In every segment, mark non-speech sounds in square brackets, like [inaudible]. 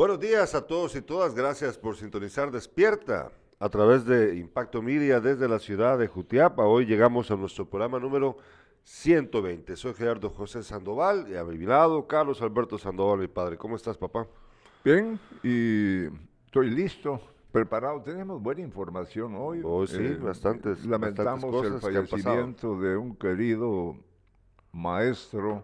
Buenos días a todos y todas. Gracias por sintonizar Despierta a través de Impacto Media desde la ciudad de Jutiapa. Hoy llegamos a nuestro programa número 120. Soy Gerardo José Sandoval y a mi lado Carlos Alberto Sandoval, mi padre. ¿Cómo estás, papá? Bien, y estoy listo, preparado. Tenemos buena información hoy. Hoy sí, Eh, bastantes. Lamentamos bastantes el que fallecimiento de un querido maestro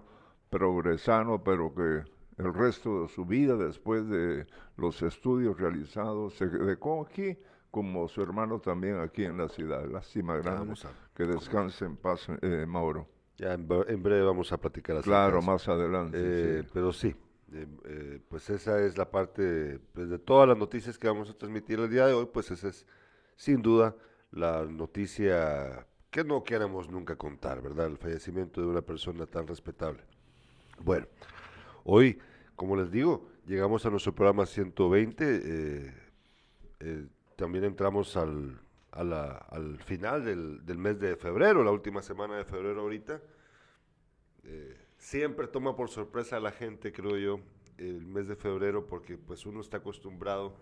progresano, pero que el resto de su vida, después de los estudios realizados, se dejó aquí, como su hermano también aquí en la ciudad. Lástima grande. que descanse en paz, eh, Mauro. Ya en, en breve vamos a platicar acerca Claro, eso. más adelante. Eh, sí. Pero sí, eh, eh, pues esa es la parte, pues de todas las noticias que vamos a transmitir el día de hoy, pues esa es sin duda la noticia que no queremos nunca contar, ¿verdad? El fallecimiento de una persona tan respetable. Bueno, hoy, como les digo, llegamos a nuestro programa 120, eh, eh, también entramos al, a la- al final del, del mes de febrero, la última semana de febrero ahorita. Eh, siempre toma por sorpresa a la gente, creo yo, el mes de febrero, porque pues uno está acostumbrado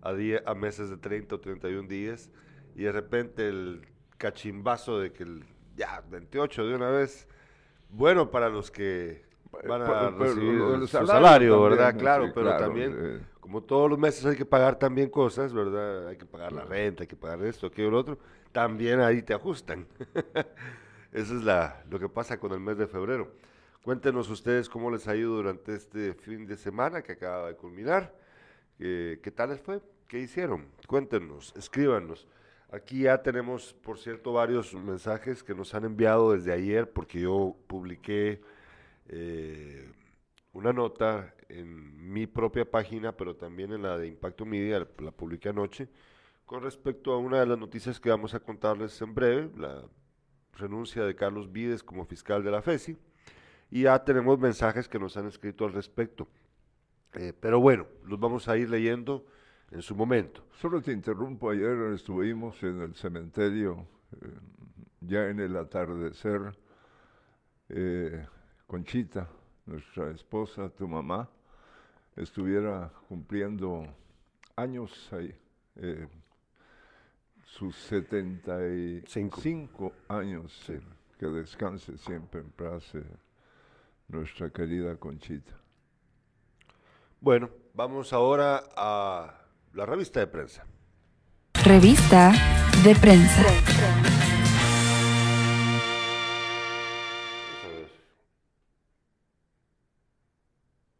a, día, a meses de 30 o 31 días, y de repente el cachimbazo de que el, ya, 28 de una vez, bueno para los que van a pero recibir del su salario salario, también, ¿verdad? sí, Claro, pero claro, también, eh. como todos los meses hay que pagar también cosas, ¿verdad? Hay que pagar la renta, hay que pagar esto, aquello, lo otro, también ahí te ajustan. [laughs] Eso es la, lo que pasa con el mes de febrero. Cuéntenos ustedes cómo les ha ido durante este fin de semana que acaba de culminar. Eh, ¿Qué tal les fue? ¿Qué hicieron? Cuéntenos, escríbanos. Aquí ya tenemos, por cierto, varios mensajes que nos han enviado desde ayer porque yo publiqué eh, una nota en mi propia página, pero también en la de Impacto Media, la, la publiqué anoche, con respecto a una de las noticias que vamos a contarles en breve, la renuncia de Carlos Vides como fiscal de la FESI, y ya tenemos mensajes que nos han escrito al respecto. Eh, pero bueno, los vamos a ir leyendo en su momento. Solo te interrumpo, ayer estuvimos en el cementerio, eh, ya en el atardecer, eh, Conchita, nuestra esposa, tu mamá, estuviera cumpliendo años ahí, eh, sus 75 años, Sí. eh, que descanse siempre en paz eh, nuestra querida Conchita. Bueno, vamos ahora a la revista de prensa. Revista de prensa.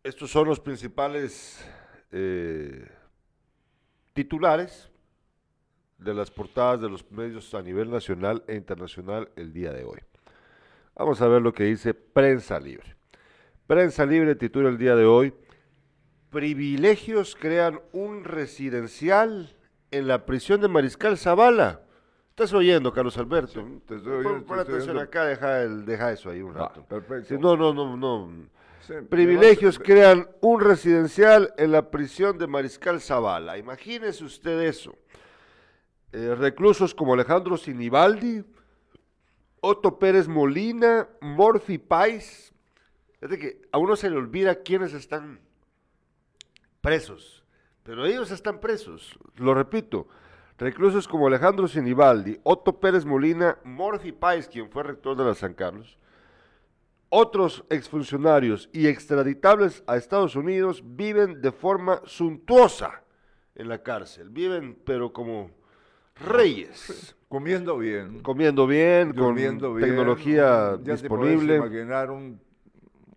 Estos son los principales eh, titulares de las portadas de los medios a nivel nacional e internacional el día de hoy. Vamos a ver lo que dice Prensa Libre. Prensa Libre titula el día de hoy, privilegios crean un residencial en la prisión de Mariscal Zavala. ¿Estás oyendo, Carlos Alberto? te estoy Pon- oyendo, pon te estoy atención oyendo. acá, deja, el- deja eso ahí un Ah, rato. perfecto. Sí, no, no, no, no. Sí, Privilegios crean un residencial en la prisión de Mariscal Zavala. Imagínese usted eso. Eh, reclusos como Alejandro Sinibaldi, Otto Pérez Molina, Morphy Pais. Es de que a uno se le olvida quiénes están presos, pero ellos están presos. Lo repito, reclusos como Alejandro Sinibaldi, Otto Pérez Molina, Morphy Pais, quien fue rector de la San Carlos, otros exfuncionarios y extraditables a Estados Unidos viven de forma suntuosa en la cárcel. Viven, pero como reyes. Comiendo bien. Comiendo bien, con bien, tecnología ya te disponible. imaginar un,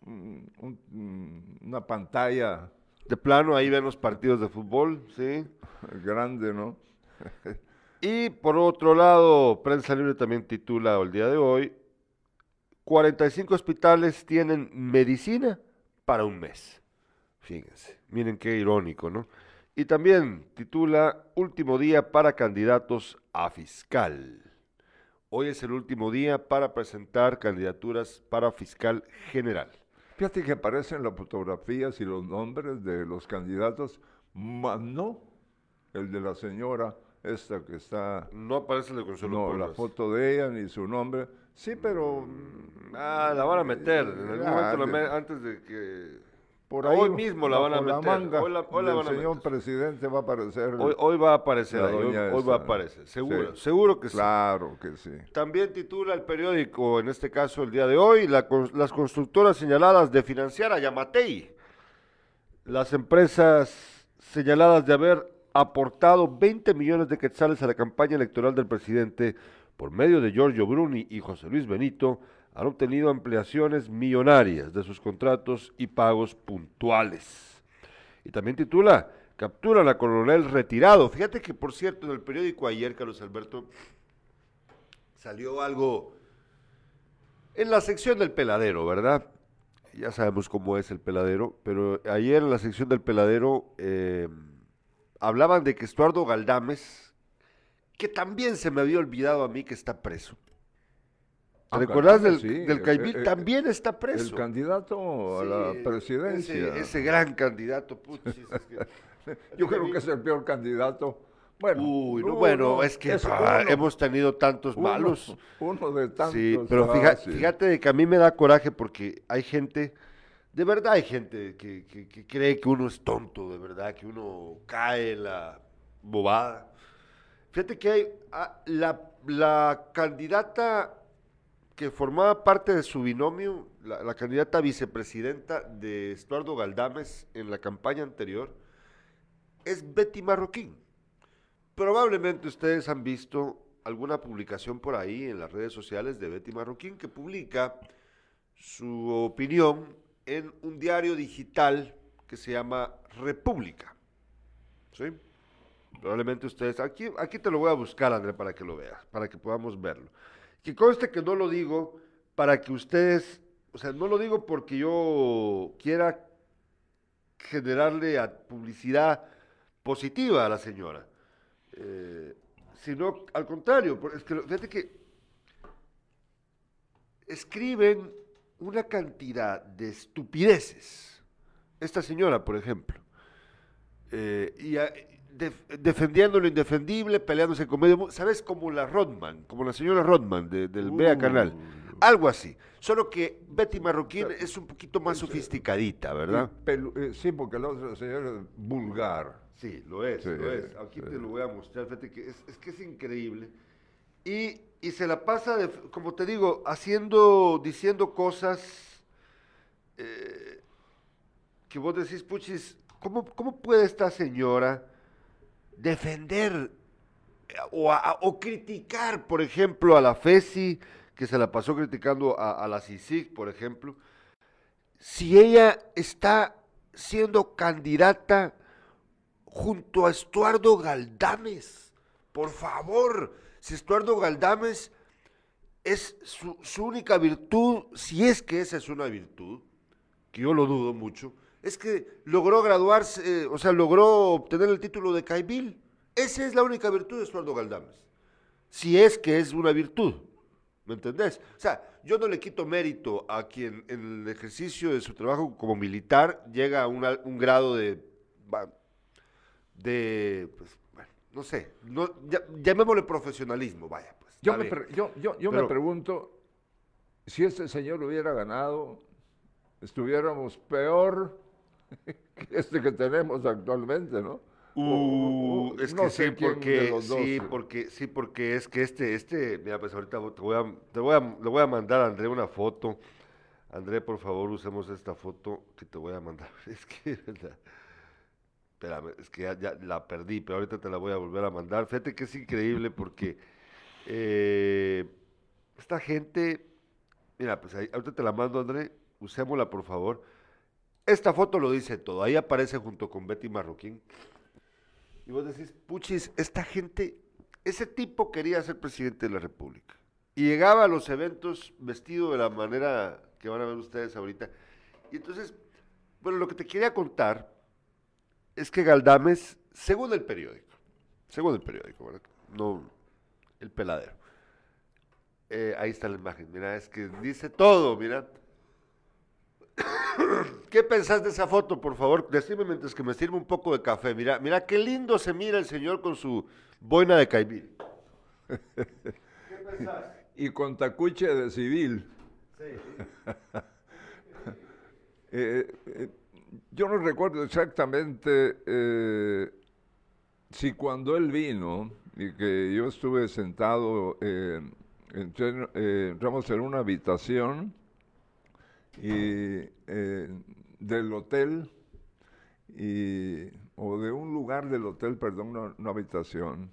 un- un- una pantalla De plano, ahí ven los partidos de fútbol, ¿sí? grande, ¿no? Y por otro lado, Prensa Libre también titula el día de hoy, 45 hospitales tienen medicina para un mes. Fíjense, miren qué irónico, ¿no? Y también titula Último día para candidatos a fiscal. Hoy es el último día para presentar candidaturas para fiscal general. Fíjate que aparecen las fotografías y los nombres de los candidatos, más no el de la señora esta que está, No aparece el de Consuelo no, la foto de ella ni su nombre. Sí, pero Ah, la van a meter. En algún momento la de- me- antes de que por Hoy ahí mismo la van a meter, manga hoy la- hoy la del van a señor meter. presidente va a aparecer. Hoy, hoy va a aparecer, La ahí, hoy, doña hoy va a esa. aparecer, seguro, Sí. seguro que sí. Claro que sí. También titula el periódico, en este caso el día de hoy, la cons- las constructoras señaladas de financiar a Yamatei. Las empresas señaladas de haber aportado 20 millones de quetzales a la campaña electoral del presidente por medio de Giorgio Bruni y José Luis Benito han obtenido ampliaciones millonarias de sus contratos y pagos puntuales. Y también titula, capturan a coronel retirado. Fíjate que, por cierto, en el periódico ayer, Carlos Alberto, salió algo en la sección del peladero, ¿verdad? Ya sabemos cómo es el peladero, pero ayer en la sección del peladero eh, hablaban de que Estuardo Galdames, que también se me había olvidado a mí que está preso. ¿Te Ah, recordás del, sí, del eh, Caimil? eh, también está El preso. candidato a Sí, la presidencia. Ese, ese gran candidato, puchis, es que- [laughs] Yo creo que es el peor candidato. Bueno, Uy, no, no, bueno, no, es que es ah, uno. hemos tenido tantos uno- malos. Uno de tantos. Sí, pero fija- ah, sí. fíjate de que a mí me da coraje porque hay gente, de verdad hay gente que, que- que cree que uno es tonto, de verdad, que uno cae en la bobada. Fíjate que hay ah, la, la candidata que formaba parte de su binomio, la, candidata vicepresidenta de Estuardo Galdames en la campaña anterior, es Betty Marroquín. Probablemente ustedes han visto alguna publicación por ahí en las redes sociales de Betty Marroquín que publica su opinión en un diario digital que se llama República. ¿Sí? Probablemente ustedes, aquí, aquí te lo voy a buscar, André, para que lo veas, para que podamos verlo. Que conste que no lo digo para que ustedes, o sea, no lo digo porque yo quiera generarle a publicidad positiva a la señora, eh, sino al contrario, es que fíjate que escriben una cantidad de estupideces. Esta señora, por ejemplo, eh, y defendiendo lo indefendible, peleándose con medio mundo, ¿sabes? Como la Rodman, como la señora Rodman de- del Bea Canal. Algo así. Solo que Betty Marroquín es un poquito más sofisticadita, ¿verdad? Pelu- eh, sí, porque la otra señora es vulgar. Sí, lo es, Sí, lo es. Aquí sí. te lo voy a mostrar, fíjate que es, es que es increíble. Y, y se la pasa, de, como te digo, haciendo, diciendo cosas eh, que vos decís, puchis, ¿cómo, ¿cómo puede esta señora defender eh, o, a- criticar, por ejemplo, a la FESI, que se la pasó criticando a, la CICIG, por ejemplo, si ella está siendo candidata junto a Estuardo Galdames. Por favor, si Estuardo Galdames es su única virtud, si es que esa es una virtud, que yo lo dudo mucho, es que logró graduarse, eh, o sea, logró obtener el título de Caibil. Esa es la única virtud de Estuardo Galdames. Si es que es una virtud. ¿Me entendés? O sea, yo no le quito mérito a quien en el ejercicio de su trabajo como militar llega a una- un grado de, de pues, bueno, no sé, no, ya- llamémosle profesionalismo, vaya, pues. Yo, me, pre- yo, yo, yo me pregunto, si este señor hubiera ganado, estuviéramos peor que [laughs] este que tenemos actualmente, ¿no? Uh, o- es no que sé sí, porque sí, porque sí, porque es que este, este, mira, pues ahorita te voy a, te voy a, le voy a mandar a André una foto. André, por favor, usemos esta foto que te voy a mandar. [laughs] Es que, ¿verdad? espérame, es que ya, ya la perdí, pero ahorita te la voy a volver a mandar. Fíjate que es increíble porque eh, esta gente, mira, pues ahí- ahorita te la mando, André, usémosla, por favor. Esta foto lo dice todo. Ahí aparece junto con Betty Marroquín. Y vos decís, puchis, esta gente, ese tipo quería ser presidente de la República. Y llegaba a los eventos vestido de la manera que van a ver ustedes ahorita. Y entonces, bueno, lo que te quería contar es que Galdames, según el periódico, según el periódico, ¿verdad? no el peladero. Eh, ahí está la imagen, mira, es que dice todo, mira. ¿Qué pensás de esa foto, por favor? Decime mientras que me sirve un poco de café. Mira, mira qué lindo se mira el señor con su boina de caibil. ¿Qué pensás? [laughs] Y con tacuche de civil. Sí. [laughs] Eh, eh, yo no recuerdo exactamente eh, si cuando él vino y que yo estuve sentado, entré- eh, entramos en una habitación y, eh, del hotel y, o de un lugar del hotel, perdón, una, una habitación.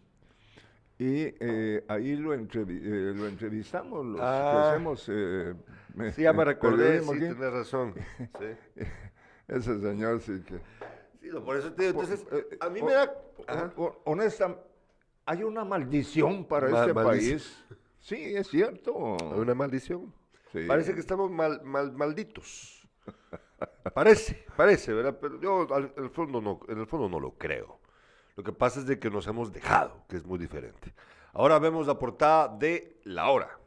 Y eh, ahí lo, entrevi- eh, lo entrevistamos, los Ah. hacemos... eh, Sí, ya me recordé, sí, tienes razón. [laughs] Sí. Ese señor sí que... Sí, no, por eso te digo, entonces, Eh, a mí me da... honesta, hay una maldición para Ma- este maldición. país. Sí, es cierto. Una maldición. Sí. Parece que estamos mal, mal- malditos. Parece, parece, ¿verdad? Pero yo al- en el fondo no, en el fondo no lo creo. Lo que pasa es de que nos hemos dejado, que es muy diferente. Ahora vemos la portada de La Hora.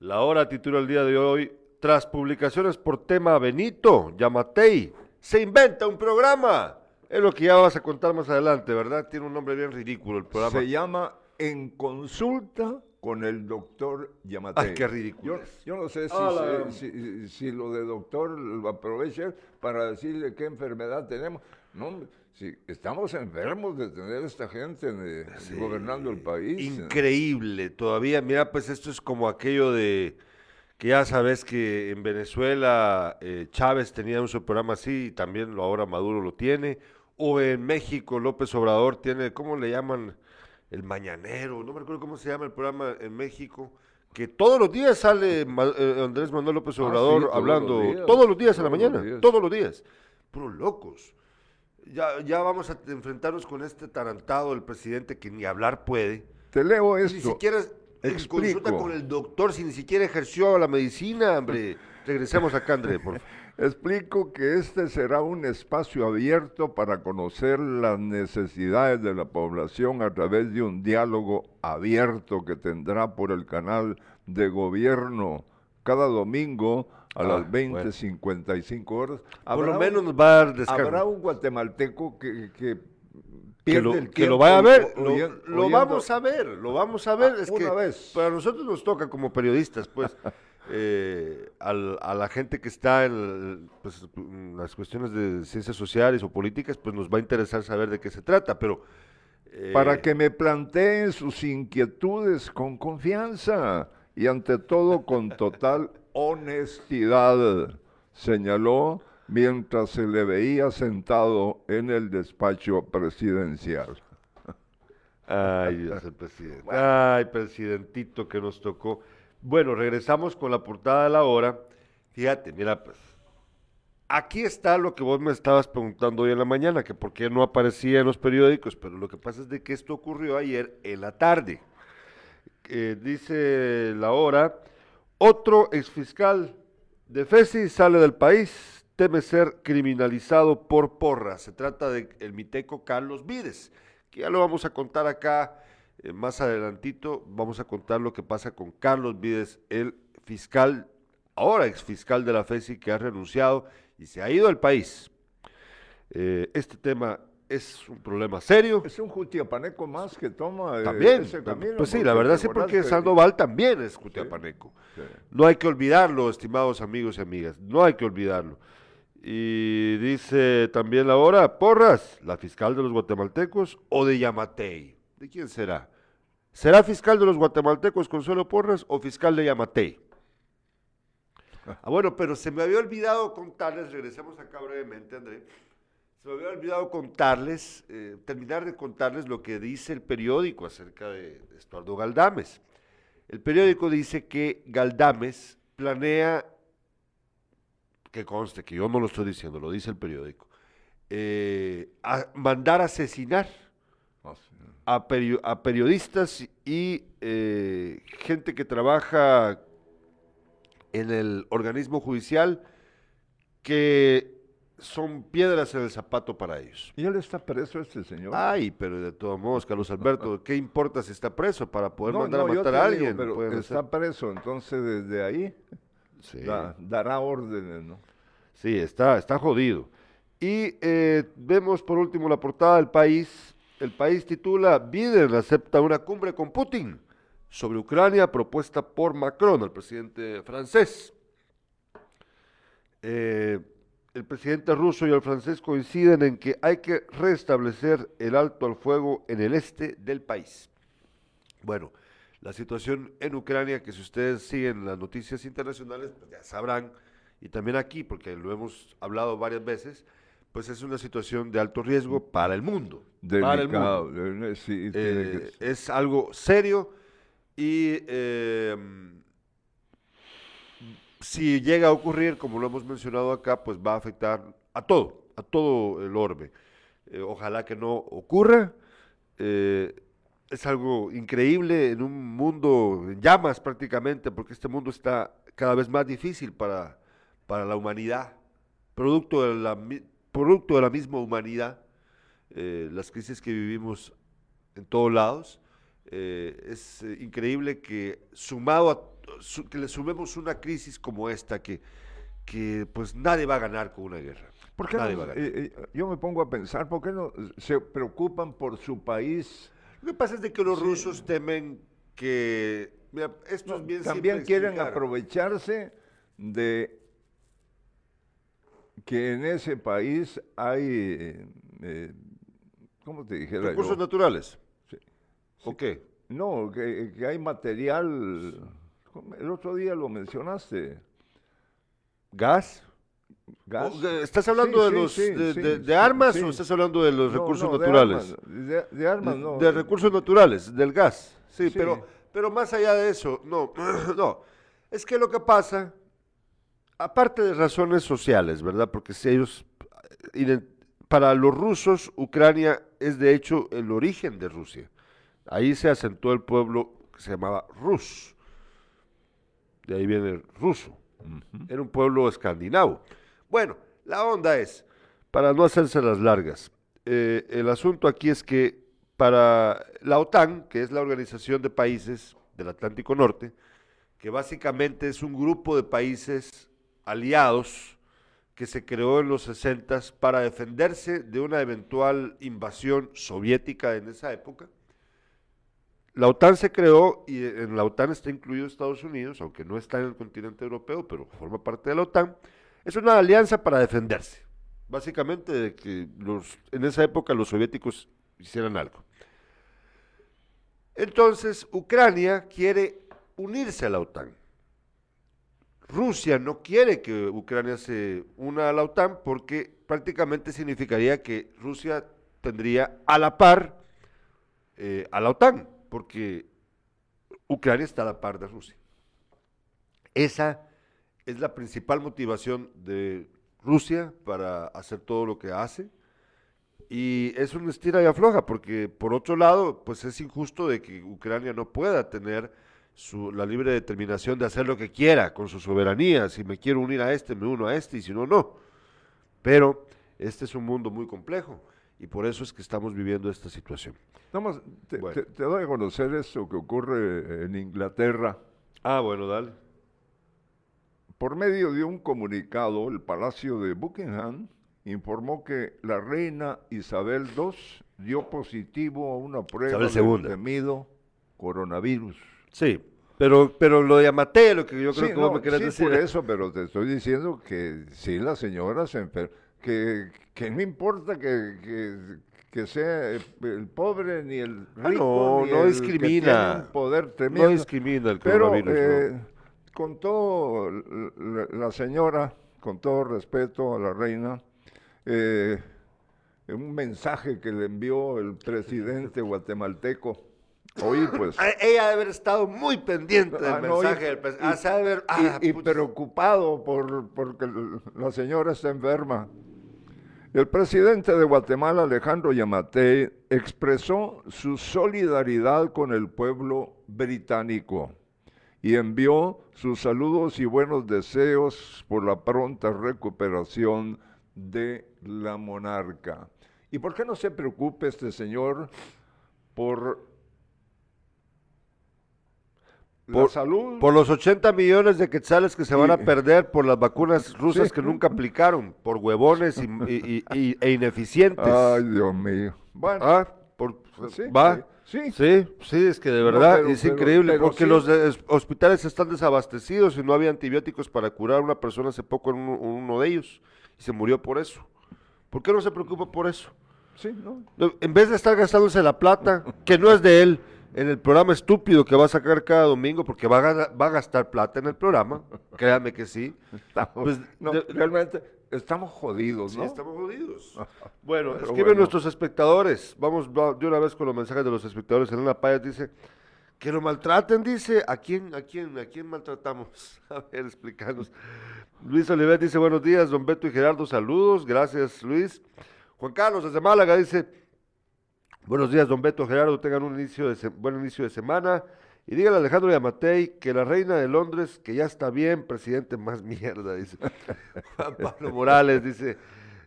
La Hora titula el día de hoy, tras publicaciones por tema Benito, Yamatei, se inventa un programa. Es lo que ya vas a contar más adelante, ¿verdad? Tiene un nombre bien ridículo el programa. Se llama En Consulta con el doctor Yamatei. Ay, qué ridículo Yo, no sé si, la- si, si- si lo de doctor lo aproveche para decirle qué enfermedad tenemos. No, si estamos enfermos de tener esta gente de- gobernando el país. Increíble, todavía, mira, pues esto es como aquello de que ya sabes que en Venezuela eh, Chávez tenía un su programa así y también lo ahora Maduro lo tiene, o en México López Obrador tiene, ¿cómo le llaman? El Mañanero, no me acuerdo cómo se llama el programa en México, que todos los días sale eh, Andrés Manuel López Ah, sí, Obrador todos hablando, los días, todos los días en la todos los mañana, días. todos los días, puros locos. Ya, ya vamos a enfrentarnos con este tarantado del presidente que ni hablar puede. Te leo Ni esto. siquiera en Explico. consulta con el doctor, si ni siquiera ejerció la medicina, hombre. [laughs] Regresemos acá, André, por favor. Explico que este será un espacio abierto para conocer las necesidades de la población a través de un diálogo abierto que tendrá por el canal de gobierno cada domingo a Ah, las bueno. 20.55 horas. Por lo menos un- nos va a dar. Habrá un guatemalteco que, que que lo, que lo vaya a ver, lo, vamos a ver, lo vamos a ver. Ah, es una que vez. para nosotros nos toca como periodistas, pues, [laughs] eh, al- a la gente que está en, pues, en las cuestiones de ciencias sociales o políticas, pues nos va a interesar saber de qué se trata, pero... eh, para que me planteen sus inquietudes con confianza y ante todo con total [laughs] honestidad, señaló mientras se le veía sentado en el despacho presidencial. Ay, Dios, el presidente. [laughs] Ay, presidentito que nos tocó. Bueno, regresamos con la portada de la hora. Fíjate, mira, pues. Aquí está lo que vos me estabas preguntando hoy en la mañana, que por qué no aparecía en los periódicos, pero lo que pasa es de que esto ocurrió ayer en la tarde. Eh, dice la hora, otro exfiscal de FESI sale del país, teme ser criminalizado por porra. Se trata del miteco Carlos Vides, que ya lo vamos a contar acá eh, más adelantito. Vamos a contar lo que pasa con Carlos Vides, el fiscal, ahora exfiscal de la FESI, que ha renunciado y se ha ido del país. Eh, este tema es un problema serio. Es un jutiapaneco más que toma eh, También, ese tam- camino. pues sí, la verdad sí, porque que- Sandoval también es cutiapaneco. Sí. No hay que olvidarlo, estimados amigos y amigas, no hay que olvidarlo. Y dice también la hora, Porras, la fiscal de los guatemaltecos o de Yamatei. ¿De quién será? ¿Será fiscal de los guatemaltecos Consuelo Porras o fiscal de Yamatei? Ah, bueno, pero se me había olvidado contarles, regresemos acá brevemente, André. Se me había olvidado contarles, eh, terminar de contarles lo que dice el periódico acerca de Estuardo Galdames. El periódico dice que Galdames planea, que conste que yo no lo estoy diciendo, lo dice el periódico, eh, mandar asesinar. A, perio- a periodistas y eh, gente que trabaja en el organismo judicial que son piedras en el zapato para ellos. ¿Y él está preso este señor? Ay, pero de todos modos, Carlos Alberto, [laughs] ¿qué importa si está preso para poder No, mandar no, a matar a digo, alguien? pero está hacer- preso, entonces desde ahí Sí. da- dará órdenes, ¿no? Sí, está, está jodido. Y eh, vemos por último la portada del país. El país titula Biden acepta una cumbre con Putin sobre Ucrania propuesta por Macron, el presidente francés. Eh, el presidente ruso y el francés coinciden en que hay que restablecer el alto al fuego en el este del país. Bueno, la situación en Ucrania, que si ustedes siguen las noticias internacionales, pues ya sabrán, y también aquí, porque lo hemos hablado varias veces, pues es una situación de alto riesgo para el mundo. para el mundo. Eh, sí, Eh, es algo serio y eh, si llega a ocurrir, como lo hemos mencionado acá, pues va a afectar a todo, a todo el orbe. Eh, ojalá que no ocurra. Eh, es algo increíble en un mundo en llamas prácticamente, porque este mundo está cada vez más difícil para, para la humanidad, producto de la, producto de la misma humanidad, eh, las crisis que vivimos en todos lados. Eh, es eh, increíble que sumado a, su- que le sumemos una crisis como esta que, que pues nadie va a ganar con una guerra. ¿Por qué Nadie no- va a ganar. eh, eh, yo me pongo a pensar, ¿por qué no se preocupan por su país? Lo que pasa es de que los rusos temen que mira, esto es bien También quieren explicar. aprovecharse de que en ese país hay, eh, eh, ¿cómo te dijera recursos yo? naturales. Sí. ¿O qué? No, que, que hay material, el otro día lo mencionaste, ¿Gas? gas. ¿O, eh, ¿Estás hablando Sí, de sí, los sí, de, sí, de- de sí, armas o estás hablando de los No, recursos no, de naturales? armas, De, armas, no. de recursos naturales, del gas. Sí, Sí. Pero, pero más allá de eso, no, [clears throat] no. Es que lo que pasa, aparte de razones sociales, ¿verdad? Porque si ellos, para los rusos, Ucrania es de hecho el origen de Rusia. Ahí se asentó el pueblo que se llamaba Rus. De ahí viene el ruso. Era un pueblo escandinavo. Bueno, la onda es, para no hacerse las largas, eh, el asunto aquí es que para la OTAN, que es la Organización de Países del Atlántico Norte, que básicamente es un grupo de países aliados que se creó en los 60 para defenderse de una eventual invasión soviética en esa época. La OTAN se creó y en la OTAN está incluido Estados Unidos, aunque no está en el continente europeo, pero forma parte de la OTAN. Es una alianza para defenderse, básicamente de que en esa época los soviéticos hicieran algo. Entonces, Ucrania quiere unirse a la OTAN. Rusia no quiere que Ucrania se una a la OTAN porque prácticamente significaría que Rusia tendría a la par eh, a la OTAN, porque Ucrania está a la par de Rusia. Esa es la principal motivación de Rusia para hacer todo lo que hace. Y es una estira y afloja, porque por otro lado, pues es injusto de que Ucrania no pueda tener su, la libre determinación de hacer lo que quiera con su soberanía. Si me quiero unir a este, me uno a este, y si no, no. Pero este es un mundo muy complejo, y por eso es que estamos viviendo esta situación. Vamos, te, Bueno. te- te doy a conocer esto que ocurre en Inglaterra. Ah, bueno, dale. Por medio de un comunicado, el Palacio de Buckingham informó que la reina Isabel II dio positivo a una prueba del temido coronavirus. Sí, pero, pero lo de Amate, lo que yo creo Sí, que vos no, me querés sí, decir. por eso, pero te estoy diciendo que sí, la señora se enferma, que, que no importa que, que, que sea el pobre ni el Ah, rico, no, ni no el discrimina. un poder no tremendo. discrimina el Pero coronavirus. ¿no? eh, contó la, la señora, con todo respeto a la reina, eh, un mensaje que le envió el presidente guatemalteco. Oí, pues. Ah, Ella debe haber estado muy pendiente del Ah, no, y- mensaje del presidente. y- Ah, se ha de haber- y- ah, y, preocupado por porque la señora está enferma. El presidente de Guatemala, Alejandro Yamatei, expresó su solidaridad con el pueblo británico y envió sus saludos y buenos deseos por la pronta recuperación de la monarca. ¿Y por qué no se preocupe este señor por la Por- salud? Por los 80 millones de quetzales que se van a perder por las vacunas rusas Sí. que nunca aplicaron, por huevones y, y- y- y- e ineficientes. Ay, Dios mío. Bueno, Ah, por, Sí, va. sí. Sí, sí, es que de verdad pero- es pero- increíble pero porque sí. los de- es- hospitales están desabastecidos y no había antibióticos para curar a una persona hace poco en uno, uno de ellos y se murió por eso. ¿Por qué no se preocupa por eso? Sí. No, En vez de estar gastándose la plata, que no es de él, en el programa estúpido que va a sacar cada domingo, porque va a, va a gastar plata en el programa, créame que sí. Pues, no, de- realmente estamos jodidos, Sí, ¿no? estamos jodidos. [laughs] Bueno, Pero escriben bueno. nuestros espectadores. Vamos va- de una vez con los mensajes de los espectadores. En una paya dice que lo maltraten, dice. ¿A quién, a quién, a quién maltratamos? [laughs] A ver, explícanos. Luis Oliver dice, buenos días, don Beto y Gerardo, saludos. Gracias, Luis. Juan Carlos desde Málaga dice, buenos días, don Beto, Gerardo, tengan un inicio de se- buen inicio de semana. Y dígale a Alejandro Yamatei que la reina de Londres, que ya está bien, presidente más [laughs] mierda, dice. Juan Pablo Morales dice,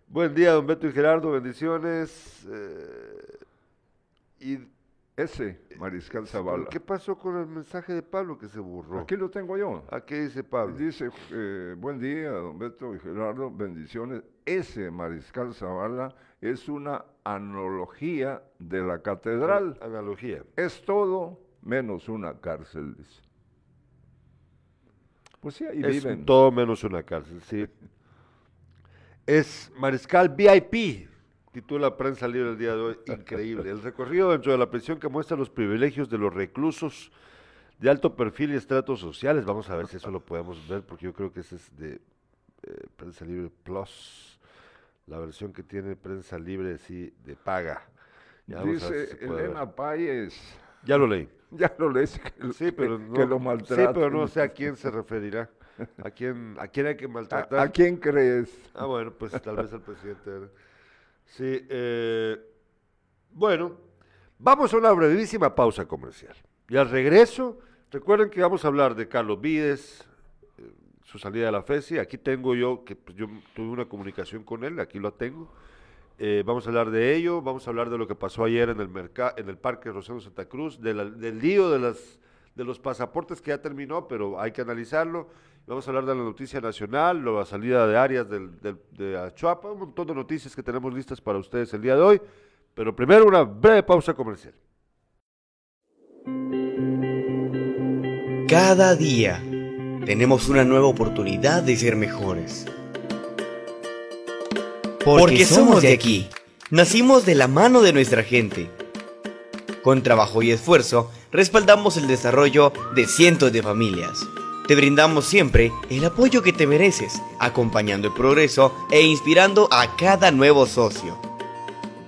buen día, don Beto y Gerardo, bendiciones. eh, y Ese, Mariscal Zavala. ¿Qué pasó con el mensaje de Pablo que se borró? Aquí lo tengo yo. ¿A qué dice Pablo? Dice, eh, buen día, don Beto y Gerardo, bendiciones. Ese Mariscal Zavala es una analogía de la catedral. Analogía. Es todo menos una cárcel, dice. Pues sí, ahí Es viven. todo menos una cárcel, sí. [laughs] Es Mariscal VIP, titula Prensa Libre el día de hoy. Increíble. El recorrido dentro de la prisión que muestra los privilegios de los reclusos de alto perfil y estratos sociales. Vamos a ver si eso lo podemos ver, porque yo creo que ese es de eh, Prensa Libre Plus, la versión que tiene Prensa Libre, sí, de paga. Ya Dice si. Elena Páez. Ya lo leí. [laughs] Ya lo que, Sí, pero no, que lo sí, maltratan. pero no sé a quién se referirá. ¿A quién, a quién hay que [laughs] maltratar? ¿A, a quién crees? Ah, bueno, pues tal vez al presidente. Sí, eh, bueno, vamos a una brevísima pausa comercial. Y al regreso, recuerden que vamos a hablar de Carlos Vides, su salida de la FESI. Aquí tengo yo, que pues, yo tuve una comunicación con él, aquí lo tengo. Eh, vamos a hablar de ello, vamos a hablar de lo que pasó ayer en el mercado, en el Parque Rosendo Santa Cruz, de la- del lío de las de los pasaportes que ya terminó, pero hay que analizarlo. Vamos a hablar de la noticia nacional, la salida de Arias del, del- de Achuapa, un montón de noticias que tenemos listas para ustedes el día de hoy. Pero primero una breve pausa comercial. Cada día tenemos una nueva oportunidad de ser mejores. Porque somos de aquí. Nacimos de la mano de nuestra gente. Con trabajo y esfuerzo, respaldamos el desarrollo de cientos de familias. Te brindamos siempre el apoyo que te mereces, acompañando el progreso e inspirando a cada nuevo socio.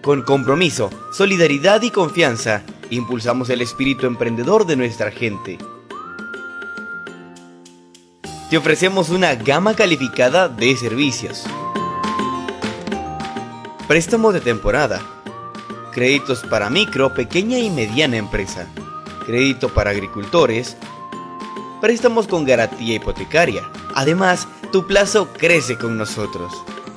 Con compromiso, solidaridad y confianza, impulsamos el espíritu emprendedor de nuestra gente. Te ofrecemos una gama calificada de servicios. Préstamos de temporada. Créditos para micro, pequeña y mediana empresa. Crédito para agricultores. Préstamos con garantía hipotecaria. Además, tu plazo crece con nosotros.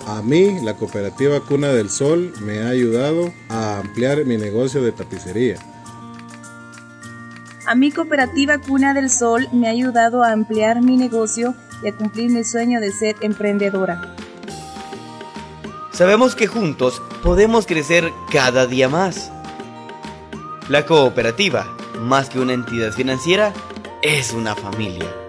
A mí, la cooperativa Cuna del Sol me ha ayudado a ampliar mi negocio de tapicería. A mi cooperativa Cuna del Sol me ha ayudado a ampliar mi negocio y a cumplir mi sueño de ser emprendedora. Sabemos que juntos podemos crecer cada día más. La cooperativa, más que una entidad financiera, es una familia.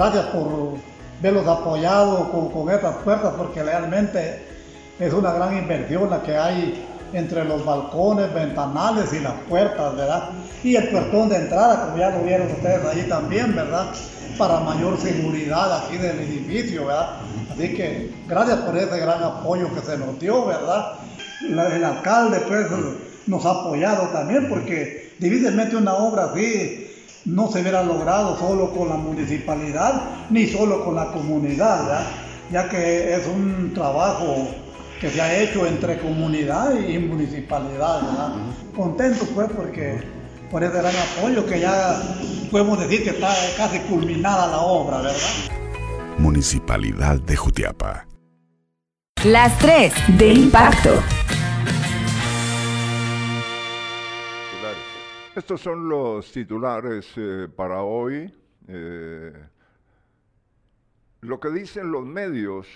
Gracias por verlos apoyados con, con estas puertas porque realmente es una gran inversión la que hay entre los balcones, ventanales y las puertas, ¿verdad? Y el puertón de entrada, como ya lo vieron ustedes ahí también, ¿verdad? Para mayor seguridad aquí del edificio, ¿verdad? Así que gracias por ese gran apoyo que se nos dio, ¿verdad? El alcalde pues nos ha apoyado también porque difícilmente una obra así no se hubiera logrado solo con la municipalidad ni solo con la comunidad, ¿verdad? ya que es un trabajo que se ha hecho entre comunidad y municipalidad. ¿verdad? Contentos pues porque por ese gran apoyo que ya podemos decir que está casi culminada la obra, ¿verdad? Municipalidad de Jutiapa. Las 3 de impacto. Estos son los titulares eh, para hoy. Eh, lo que dicen los medios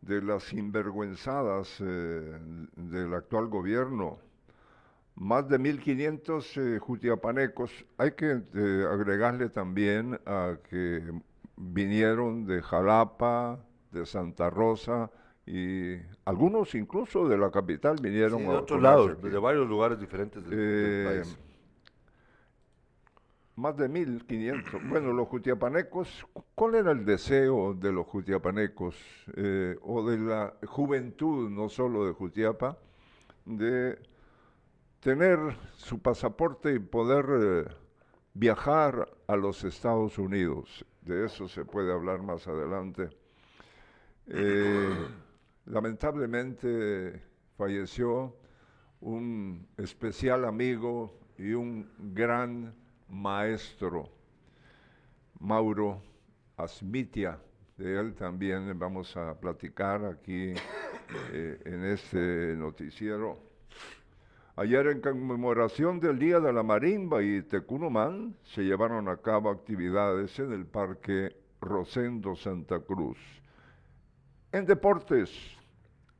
de las sinvergüenzadas eh, del actual gobierno. Más de 1.500 eh, jutiapanecos. Hay que agregarle también a que vinieron de Jalapa, de Santa Rosa y algunos incluso de la capital vinieron Sí, a de otros lados, aquí. de varios lugares diferentes del, del país. Más de 1.500. Bueno, los jutiapanecos, ¿cuál era el deseo de los jutiapanecos eh, o de la juventud, no solo de Jutiapa, de tener su pasaporte y poder eh, viajar a los Estados Unidos? De eso se puede hablar más adelante. Eh, lamentablemente falleció un especial amigo y un gran maestro, Mauro Asmitia. De él también vamos a platicar aquí eh, en este noticiero. Ayer en conmemoración del Día de la Marimba y Tecunumán se llevaron a cabo actividades en el Parque Rosendo Santa Cruz. En deportes,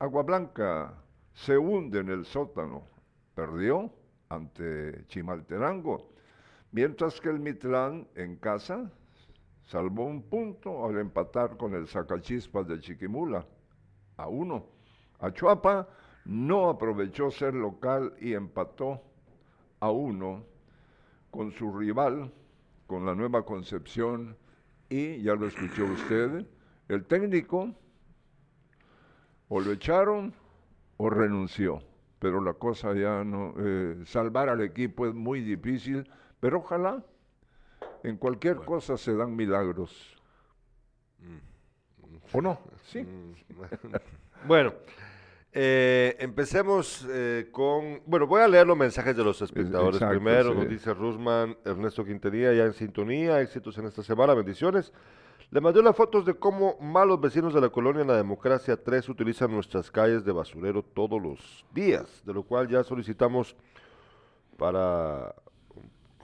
Agua Blanca se hunde en el sótano. Perdió ante Chimaltenango. Mientras que el Mitlán en casa salvó un punto al empatar con el Sacachispas de Chiquimula a uno. Achuapa no aprovechó ser local y empató a uno con su rival, con la nueva concepción, y ya lo escuchó usted, el técnico o lo echaron o renunció. Pero la cosa ya no, eh, salvar al equipo es muy difícil, pero ojalá en cualquier cosa se dan milagros. ¿O no? Sí. Mm, [laughs] bueno, eh, empecemos eh, con... Bueno, voy a leer los mensajes de los espectadores. exacto, Primero sí. nos dice Rusman, Ernesto Quintanilla, ya en sintonía, éxitos en esta semana, bendiciones. Le mandé las fotos de cómo malos vecinos de la colonia en la democracia 3 utilizan nuestras calles de basurero todos los días, de lo cual ya solicitamos para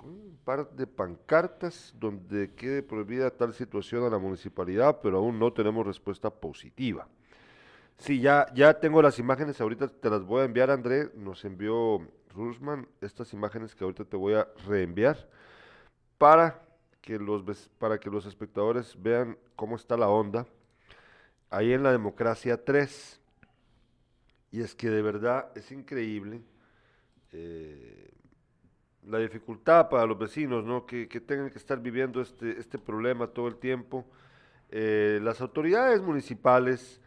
un par de pancartas donde quede prohibida tal situación a la municipalidad, pero aún no tenemos respuesta positiva. Sí, ya, ya tengo las imágenes, ahorita te las voy a enviar, André, nos envió Rusman estas imágenes que ahorita te voy a reenviar para que los, para que los espectadores vean cómo está la onda ahí en la democracia 3. Y es que de verdad es increíble eh, la dificultad para los vecinos, ¿no? Que, que tengan que estar viviendo este, este problema todo el tiempo. Eh, las autoridades municipales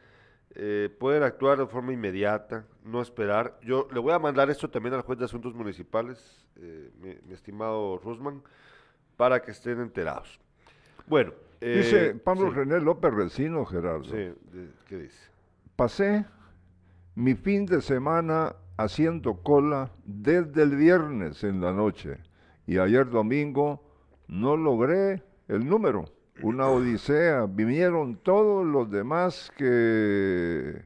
eh, pueden actuar de forma inmediata, no esperar. Yo le voy a mandar esto también al juez de asuntos municipales, eh, mi, mi estimado Rusman, para que estén enterados. Bueno, Dice Pablo sí, René López Recino, Gerardo. sí, ¿qué dice? Pasé mi fin de semana haciendo cola desde el viernes en la noche y ayer domingo no logré el número. Una odisea. Vinieron todos los demás que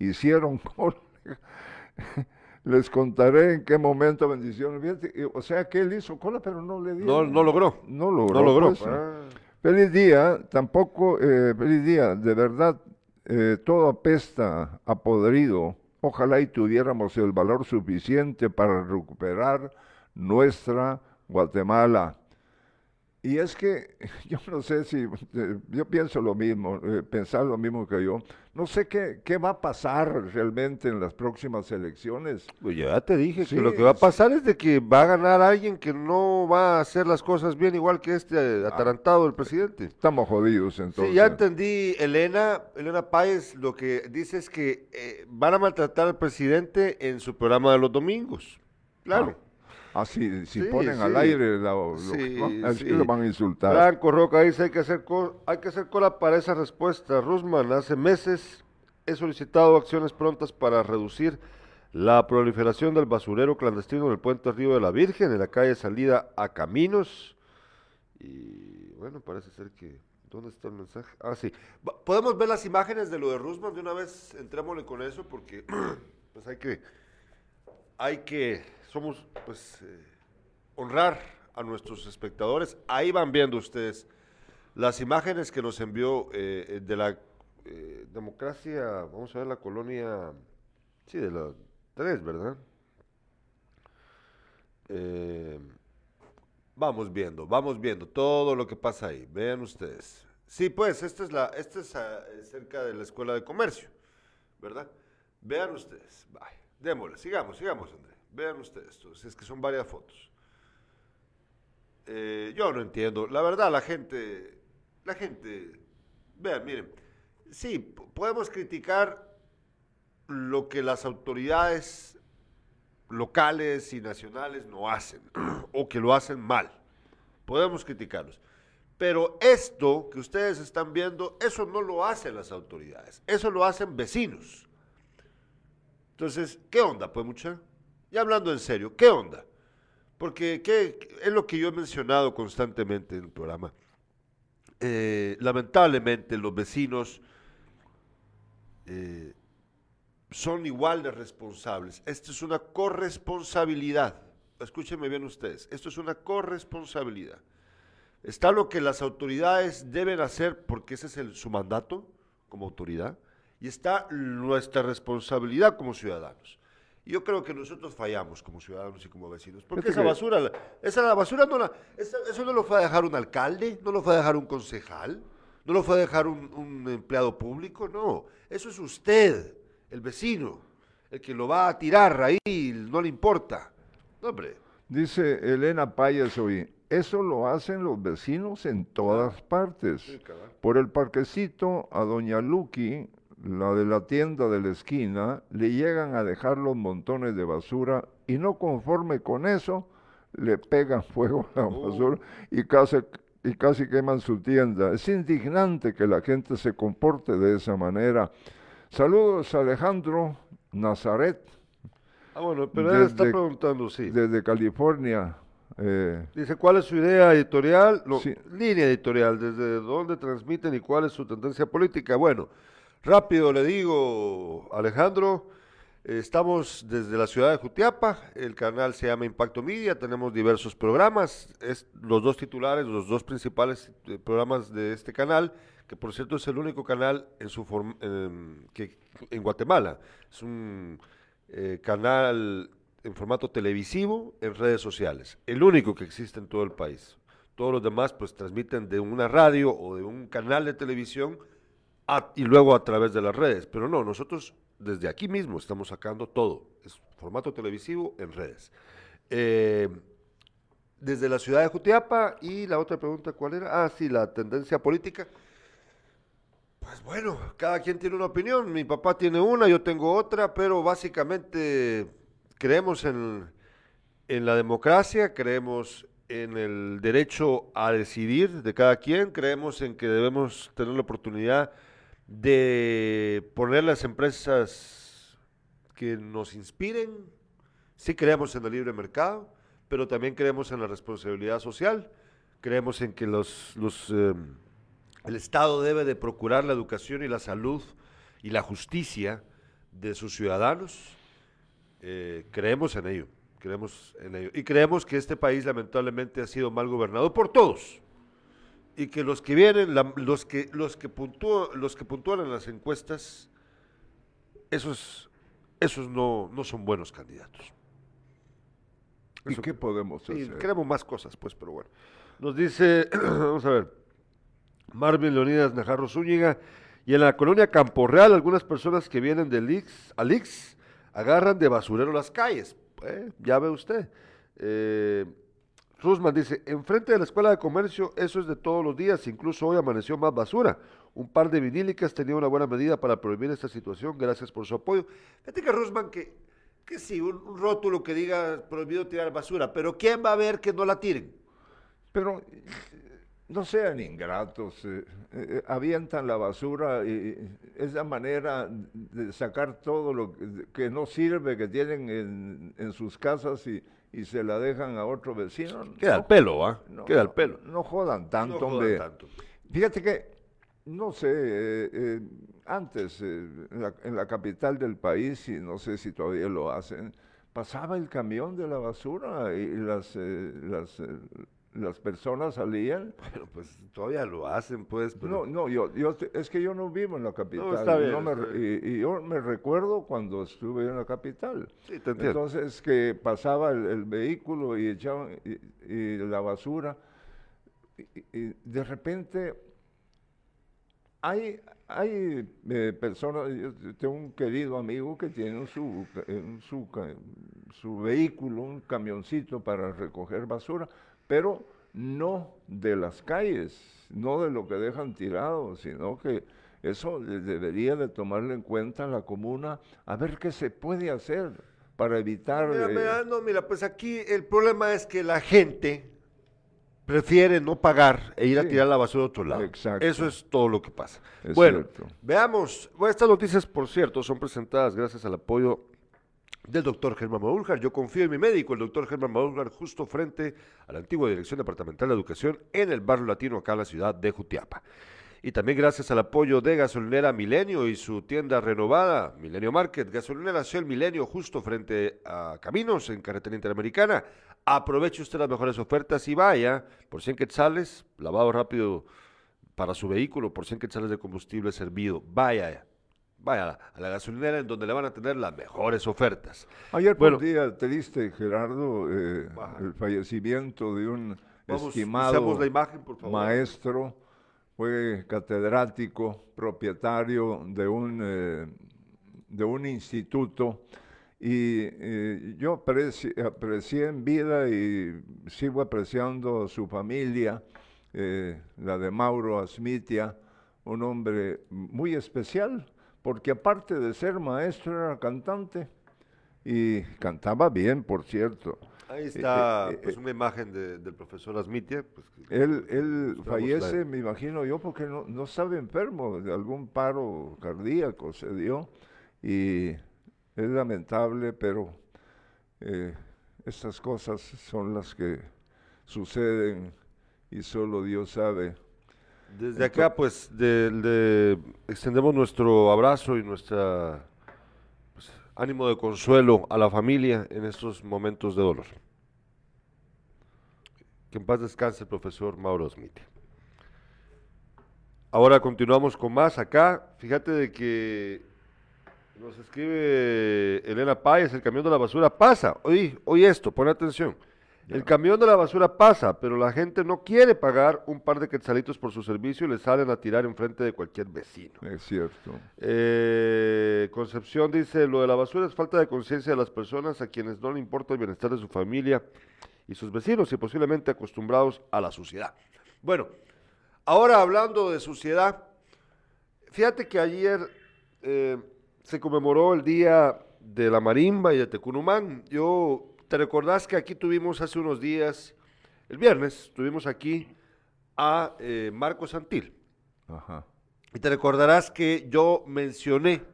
hicieron [laughs] cola. Les contaré en qué momento bendiciones. Y- O sea que él hizo cola, pero no le dio. No, no logró. No logró. No logró. pues. Ah. Feliz día, tampoco, eh, feliz día, de verdad, eh, todo apesta a podrido. Ojalá y tuviéramos el valor suficiente para recuperar nuestra Guatemala. Y es que [laughs] yo no sé si, [laughs] yo pienso lo mismo, eh, pensar lo mismo que yo. No sé qué, qué va a pasar realmente en las próximas elecciones. Pues ya te dije Sí, que lo que va a sí. pasar es de que va a ganar alguien que no va a hacer las cosas bien igual que este eh, atarantado del presidente. Estamos jodidos entonces. Sí, ya entendí, Elena, Elena Páez, lo que dice es que eh, van a maltratar al presidente en su programa de los domingos. Claro. Ah, si, si Sí, ponen al aire la- lo, Sí, así sí. lo van a insultar. Franco Roca dice hay que hacer hay que hacer cola para esa respuesta. Rusman, hace meses he solicitado acciones prontas para reducir la proliferación del basurero clandestino en el puente Río de la Virgen, en la calle salida a Caminos. Y bueno, parece ser que... ¿Dónde está el mensaje? Ah, sí. ¿Podemos ver las imágenes de lo de Rusman de una vez? Entrémosle con eso porque [clears throat] pues hay que... Hay que... Somos, pues... eh, honrar a nuestros espectadores. Ahí van viendo ustedes las imágenes que nos envió eh, de la eh, democracia, vamos a ver la colonia, sí, de la tres, ¿verdad? Vamos viendo, vamos viendo todo lo que pasa ahí. Vean ustedes. Sí, pues, esta es la, esta es cerca de la escuela de comercio, ¿verdad? Vean ustedes. Vaya, démosle, sigamos, sigamos, André. Vean ustedes, entonces, es que son varias fotos. Eh, yo no entiendo. La verdad, la gente, la gente, vean, miren, sí, podemos criticar lo que las autoridades locales y nacionales no hacen, [clears throat] o que lo hacen mal. Podemos criticarlos. Pero esto que ustedes están viendo, eso no lo hacen las autoridades, eso lo hacen vecinos. Entonces, ¿qué onda, pues, mucha? Ya hablando en serio, ¿qué onda? Porque ¿qué, es lo que yo he mencionado constantemente en el programa. Eh, lamentablemente los vecinos eh, son igual de responsables. Esto es una corresponsabilidad. Escúchenme bien ustedes, esto es una corresponsabilidad. Está lo que las autoridades deben hacer porque ese es su mandato como autoridad y está nuestra responsabilidad como ciudadanos. Yo creo que nosotros fallamos como ciudadanos y como vecinos, porque esa basura, esa la basura no la, eso no lo fue a dejar un alcalde, no lo fue a dejar un concejal, no lo fue a dejar un, un empleado público, no, eso es usted, el vecino, el que lo va a tirar ahí, no le importa. hombre. Dice Elena Payas hoy, eso lo hacen los vecinos en todas partes. Por el parquecito a Doña Lucky, la de la tienda de la esquina, le llegan a dejar los montones de basura y no conforme con eso, le pegan [laughs] fuego a la oh. basura y casi, y casi queman su tienda. Es indignante que la gente se comporte de esa manera. Saludos Alejandro Nazaret. Ah, bueno, pero él está preguntando, sí. Desde California. Eh, Dice, ¿cuál es su idea editorial? No, línea editorial, ¿desde dónde transmiten y cuál es su tendencia política? Bueno, rápido le digo, Alejandro, estamos desde la ciudad de Jutiapa, el canal se llama Impacto Media, tenemos diversos programas, es, los dos titulares, los dos principales eh, programas de este canal, que por cierto es el único canal en, su que, en Guatemala, es un eh, canal en formato televisivo en redes sociales, el único que existe en todo el país. Todos los demás pues transmiten de una radio o de un canal de televisión y luego a través de las redes. Pero no, nosotros desde aquí mismo estamos sacando todo. Es formato televisivo en redes. Eh, desde la ciudad de Jutiapa y la otra pregunta, ¿cuál era? Ah, sí, la tendencia política. Pues bueno, cada quien tiene una opinión. Mi papá tiene una, yo tengo otra, pero básicamente creemos en, la democracia, creemos en el derecho a decidir de cada quien, creemos en que debemos tener la oportunidad de poner las empresas que nos inspiren, sí creemos en el libre mercado, pero también creemos en la responsabilidad social, creemos en que los, los eh, el Estado debe de procurar la educación y la salud y la justicia de sus ciudadanos, eh, creemos en ello, creemos en ello. Y creemos que este país lamentablemente ha sido mal gobernado por todos. Y que los que vienen, los que, los que puntúan, los que puntúan en las encuestas, esos, esos no, no son buenos candidatos. ¿Y qué podemos hacer? queremos más cosas, pues, pero bueno. Nos dice, [clears throat] vamos a ver, Marvin Leonidas Najarro Zúñiga, y en la colonia Campo Real, algunas personas que vienen del Ix, al Ix, agarran de basurero las calles. Eh, ya ve usted. Eh, Rusman dice, enfrente de la escuela de comercio eso es de todos los días, incluso hoy amaneció más basura. Un par de vinílicas tenía una buena medida para prohibir esta situación, gracias por su apoyo. Fíjate que Rusman, que, que sí, un, rótulo que diga prohibido tirar basura, pero ¿quién va a ver que no la tiren? Pero no sean ingratos, eh, eh, avientan la basura y esa manera de sacar todo lo que, no sirve que tienen en, sus casas y, se la dejan a otro vecino. Queda el pelo, ¿ah? Queda el pelo. No, jodan tanto, hombre. Fíjate que, no sé, eh, antes en la, capital del país, y no sé si todavía lo hacen, pasaba el camión de la basura y las, las las personas salían. [laughs] Bueno, pues todavía lo hacen, pues. No, pero- no, yo, yo es que yo no vivo en la capital. está y bien, no me está re- bien. y, y yo me recuerdo cuando estuve en la capital. Sí, te entiendo. Entonces que pasaba el, el vehículo y echaban y, y la basura. Y, de repente hay, hay eh, personas, yo tengo un querido amigo que tiene su, un- su, su vehículo, un camioncito para recoger basura, pero no de las calles, no de lo que dejan tirado, sino que eso debería de tomarle en cuenta la comuna a ver qué se puede hacer para evitar... Mira, eh, mira, no, mira, pues aquí el problema es que la gente prefiere no pagar e ir a tirar la basura a otro lado. Exacto. Eso es todo lo que pasa. Es bueno, cierto. veamos. Estas noticias, por cierto, son presentadas gracias al apoyo del doctor Germán Maúljar. Yo confío en mi médico, el doctor Germán Maúljar, justo frente a la antigua Dirección Departamental de Educación en el barrio latino acá en la ciudad de Jutiapa. Y también gracias al apoyo de Gasolinera Milenio y su tienda renovada, Milenio Market. Gasolinera Shell Milenio, justo frente a Caminos, en Carretera Interamericana. Aproveche usted las mejores ofertas y vaya por 100 quetzales, lavado rápido para su vehículo, por 100 quetzales de combustible servido. Vaya, vaya a la gasolinera en donde le van a tener las mejores ofertas. Ayer Bueno. por día triste, Gerardo, eh, el fallecimiento de un Vamos, estimado la imagen, por favor. maestro, fue catedrático, propietario de un, eh, de un instituto y eh, yo apreci- aprecié en vida y sigo apreciando a su familia, eh, la de Mauro Asmitia, un hombre muy especial, porque aparte de ser maestro era cantante y cantaba bien, por cierto. Ahí está eh, eh, pues, una imagen de- del profesor Asmitia. Pues, Él, él mostramos fallece, la- me imagino yo, porque no, no estaba enfermo, de algún paro cardíaco se dio y es lamentable, pero eh, estas cosas son las que suceden y solo Dios sabe. Desde acá, pues, de- de- extendemos nuestro abrazo y nuestra pues, ánimo de consuelo a la familia en estos momentos de dolor. Que en paz descanse el profesor Mauro Smith. Ahora continuamos con más acá. Fíjate de que nos escribe Elena Páez, el camión de la basura pasa. Oye, oye esto, pon atención. El camión de la basura pasa, pero la gente no quiere pagar un par de quetzalitos por su servicio y le salen a tirar enfrente de cualquier vecino. Es cierto. Eh, Concepción dice, lo de la basura es falta de conciencia de las personas a quienes no le importa el bienestar de su familia y sus vecinos y posiblemente acostumbrados a la suciedad. Bueno, ahora hablando de suciedad, fíjate que ayer eh, se conmemoró el Día de la Marimba y de Tecunumán. Yo, ¿te recordás que aquí tuvimos hace unos días, el viernes, tuvimos aquí a eh, Marco Santil? Ajá. Y te recordarás que yo mencioné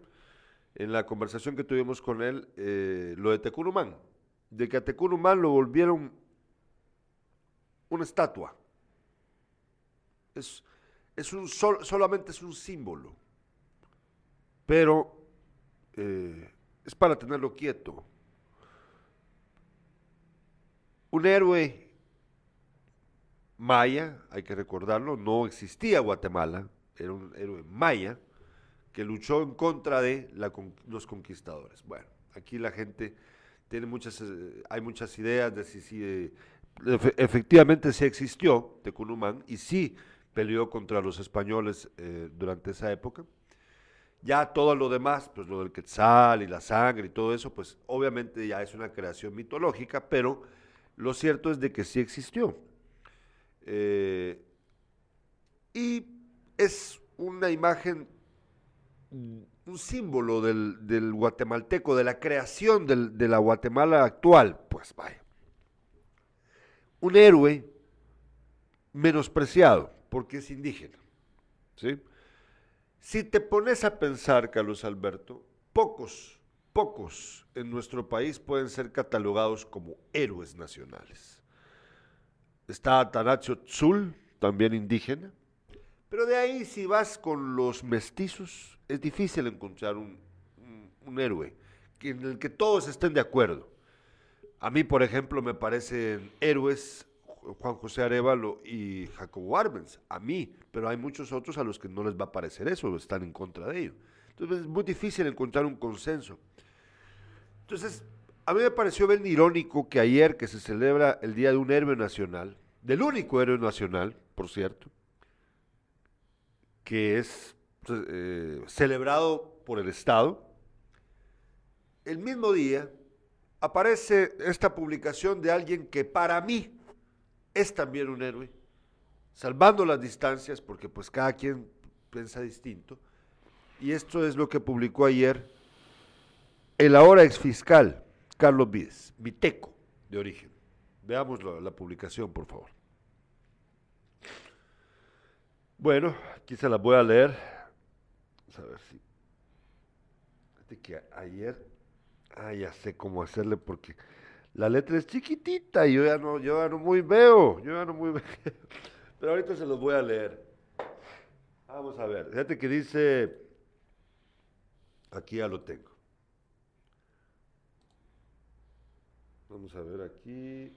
en la conversación que tuvimos con él eh, lo de Tecunumán, de que a Tecunumán lo volvieron una estatua. Es, es un sol- solamente es un símbolo, pero eh, es para tenerlo quieto. Un héroe maya, hay que recordarlo, no existía Guatemala, era un héroe maya que luchó en contra de los conquistadores. Bueno, aquí la gente tiene muchas, eh, hay muchas ideas de si, eh, efe- efectivamente sí existió Tecunumán y sí peleó contra los españoles eh, durante esa época. Ya todo lo demás, pues lo del quetzal y la sangre y todo eso, pues obviamente ya es una creación mitológica, pero lo cierto es de que sí existió. Eh, y es una imagen, mm, un símbolo del, guatemalteco, de la creación de la Guatemala actual. Pues vaya. Un héroe menospreciado porque es indígena. ¿sí? Si te pones a pensar, Carlos Alberto, pocos, pocos en nuestro país pueden ser catalogados como héroes nacionales. Está Tanacho Tzul, también indígena. Pero de ahí, si vas con los mestizos, es difícil encontrar un, un- héroe en el que todos estén de acuerdo. A mí, por ejemplo, me parecen héroes Juan José Arevalo y Jacobo Arbenz, a mí, pero hay muchos otros a los que no les va a parecer eso, están en contra de ello. Entonces es muy difícil encontrar un consenso. Entonces, a mí me pareció bien irónico que ayer, que se celebra el Día de un Héroe Nacional, del único héroe nacional, por cierto, que es pues, eh, celebrado por el Estado, el mismo día aparece esta publicación de alguien que para mí es también un héroe, salvando las distancias, porque pues cada quien piensa distinto, y esto es lo que publicó ayer el ahora exfiscal Carlos Vides, Viteco de origen. Veamos la, publicación, por favor. Bueno, aquí se las voy a leer. Vamos a ver si. Fíjate que ayer. Ah, ya sé cómo hacerle porque la letra es chiquitita y yo ya no, yo ya no muy veo. Yo ya no muy veo. [laughs] Pero ahorita se los voy a leer. Vamos a ver. Fíjate que dice. Aquí ya lo tengo. Vamos a ver aquí.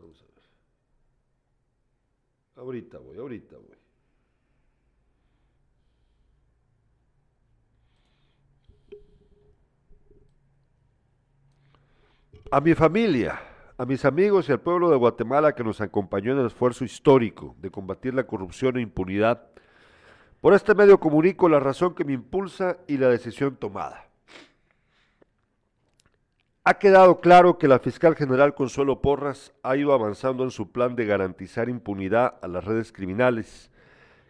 Vamos a ver. Ahorita voy, ahorita voy. A mi familia, a mis amigos y al pueblo de Guatemala que nos acompañó en el esfuerzo histórico de combatir la corrupción e impunidad, por este medio comunico la razón que me impulsa y la decisión tomada. Ha quedado claro que la fiscal general Consuelo Porras ha ido avanzando en su plan de garantizar impunidad a las redes criminales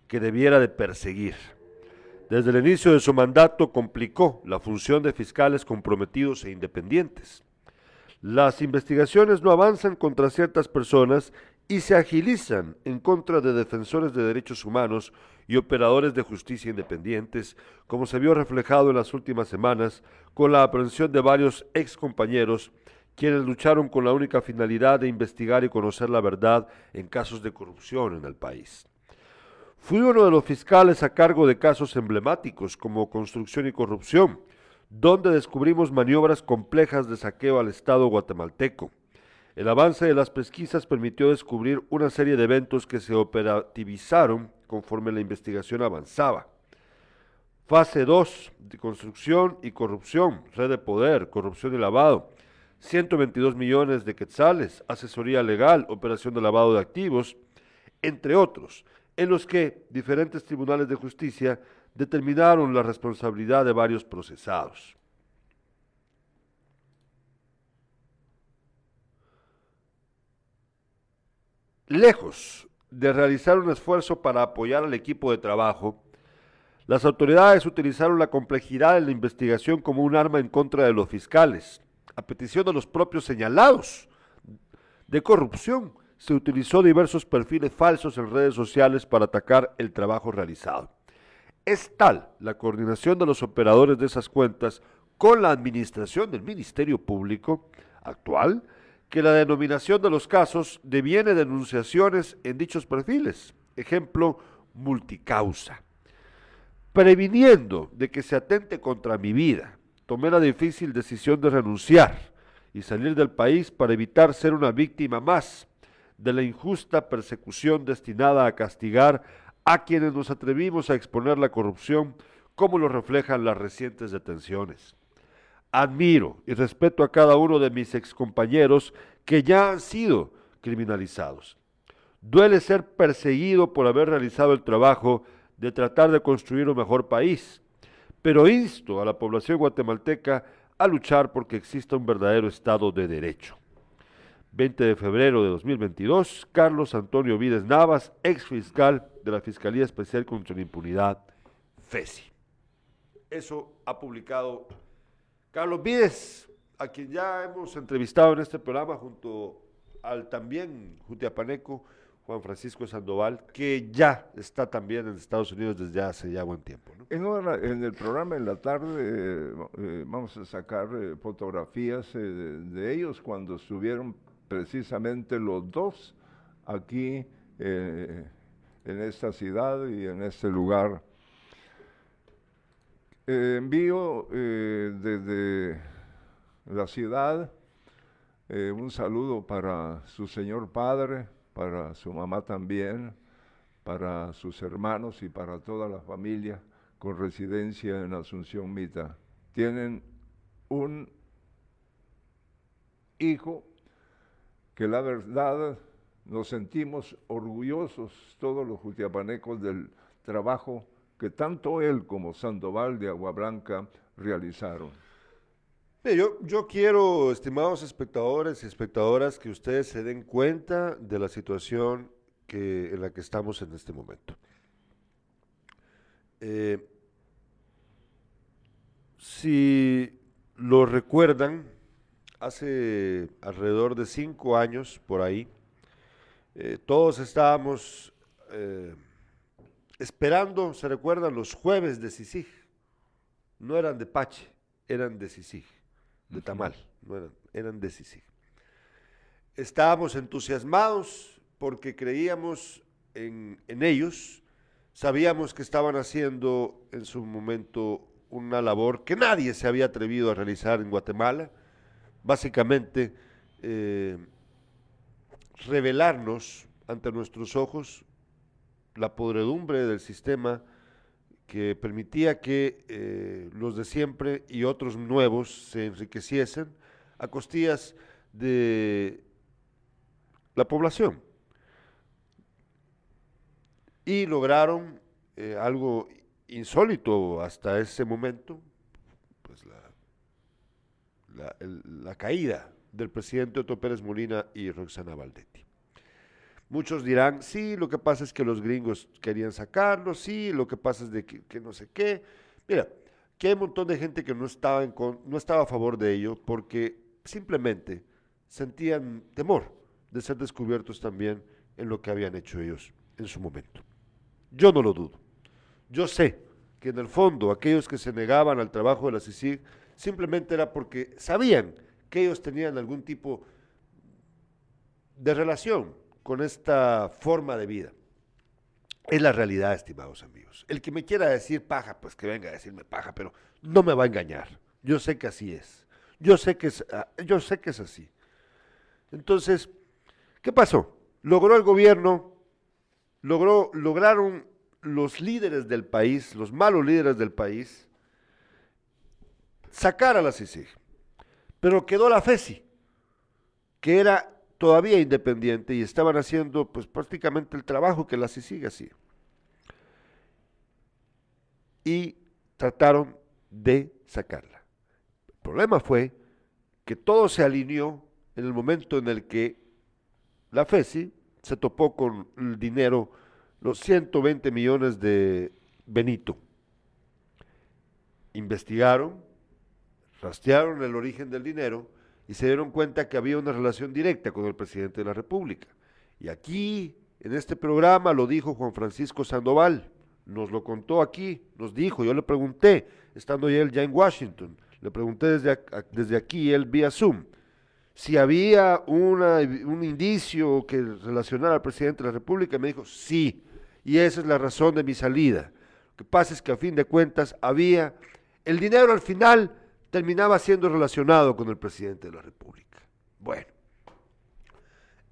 que debiera de perseguir. Desde el inicio de su mandato complicó la función de fiscales comprometidos e independientes. Las investigaciones no avanzan contra ciertas personas y se agilizan en contra de defensores de derechos humanos y operadores de justicia independientes, como se vio reflejado en las últimas semanas con la aprehensión de varios ex compañeros quienes lucharon con la única finalidad de investigar y conocer la verdad en casos de corrupción en el país. Fui uno de los fiscales a cargo de casos emblemáticos como construcción y corrupción, donde descubrimos maniobras complejas de saqueo al Estado guatemalteco. El avance de las pesquisas permitió descubrir una serie de eventos que se operativizaron conforme la investigación avanzaba. Fase 2, de construcción y corrupción, red de poder, corrupción y lavado. 122 millones de quetzales, asesoría legal, operación de lavado de activos, entre otros, en los que diferentes tribunales de justicia determinaron la responsabilidad de varios procesados. Lejos de realizar un esfuerzo para apoyar al equipo de trabajo, las autoridades utilizaron la complejidad de la investigación como un arma en contra de los fiscales. A petición de los propios señalados de corrupción, se utilizó diversos perfiles falsos en redes sociales para atacar el trabajo realizado. Es tal la coordinación de los operadores de esas cuentas con la administración del Ministerio Público actual que la denominación de los casos deviene denunciaciones en dichos perfiles. Ejemplo, multicausa. Previniendo de que se atente contra mi vida, tomé la difícil decisión de renunciar y salir del país para evitar ser una víctima más de la injusta persecución destinada a castigar a quienes nos atrevimos a exponer la corrupción como lo reflejan las recientes detenciones. Admiro y respeto a cada uno de mis excompañeros que ya han sido criminalizados. Duele ser perseguido por haber realizado el trabajo de tratar de construir un mejor país, pero insto a la población guatemalteca a luchar porque exista un verdadero Estado de Derecho. 20 de febrero de 2022, Carlos Antonio Vides Navas, ex fiscal de la Fiscalía Especial contra la Impunidad, FESI. Eso ha publicado Carlos Vides, a quien ya hemos entrevistado en este programa junto al también jutiapaneco Juan Francisco Sandoval, que ya está también en Estados Unidos desde hace ya buen tiempo. En, el programa en la tarde eh, eh, vamos a sacar eh, fotografías de, de, ellos cuando estuvieron precisamente los dos aquí en esta ciudad y en este lugar Eh, envío eh, desde la ciudad eh, un saludo para su señor padre, para su mamá también, para sus hermanos y para toda la familia con residencia en Asunción Mita. Tienen un hijo que la verdad nos sentimos orgullosos todos los jutiapanecos del trabajo que tanto él como Sandoval de Agua Blanca realizaron. Yo, yo quiero, estimados espectadores y espectadoras, que ustedes se den cuenta de la situación que, en la que estamos en este momento. Eh, si lo recuerdan, hace alrededor de cinco años por ahí, eh, todos estábamos eh, esperando, se recuerdan, los jueves de Sisig. No eran de Pache, eran de Sisig, de Tamal, no eran, eran de Sisig. Estábamos entusiasmados porque creíamos en, en ellos, sabíamos que estaban haciendo en su momento una labor que nadie se había atrevido a realizar en Guatemala, básicamente eh, revelarnos ante nuestros ojos la podredumbre del sistema que permitía que eh, los de siempre y otros nuevos se enriqueciesen a costillas de la población. Y lograron eh, algo insólito hasta ese momento, pues la, la, la caída del presidente Otto Pérez Molina y Roxana Valdetti. Muchos dirán, sí, lo que pasa es que los gringos querían sacarlo, sí, lo que pasa es de que, que no sé qué. Mira, que hay un montón de gente que no estaba, en con, no estaba a favor de ello porque simplemente sentían temor de ser descubiertos también en lo que habían hecho ellos en su momento. Yo no lo dudo. Yo sé que en el fondo aquellos que se negaban al trabajo de la CICIG simplemente era porque sabían que ellos tenían algún tipo de relación con esta forma de vida. Es la realidad, estimados amigos. El que me quiera decir paja, pues que venga a decirme paja, pero no me va a engañar. Yo sé que así es. Yo sé que es, ah, yo sé que es así. Entonces, ¿qué pasó? Logró el gobierno, logró, lograron los líderes del país, los malos líderes del país, sacar a la CICIG. Pero quedó la FESI, que era todavía independiente y estaban haciendo pues prácticamente el trabajo que la CICIG hacía. Y trataron de sacarla. El problema fue que todo se alineó en el momento en el que la FESI se topó con el dinero los 120 millones de Benito. Investigaron, rastrearon el origen del dinero y se dieron cuenta que había una relación directa con el presidente de la República. Y aquí, en este programa, lo dijo Juan Francisco Sandoval, nos lo contó aquí, nos dijo, yo le pregunté, estando él ya en Washington, le pregunté desde, desde aquí, él vía Zoom, si había una, un indicio que relacionara al presidente de la República, me dijo, sí, y esa es la razón de mi salida. Lo que pasa es que a fin de cuentas había, el dinero al final terminaba siendo relacionado con el presidente de la República. Bueno,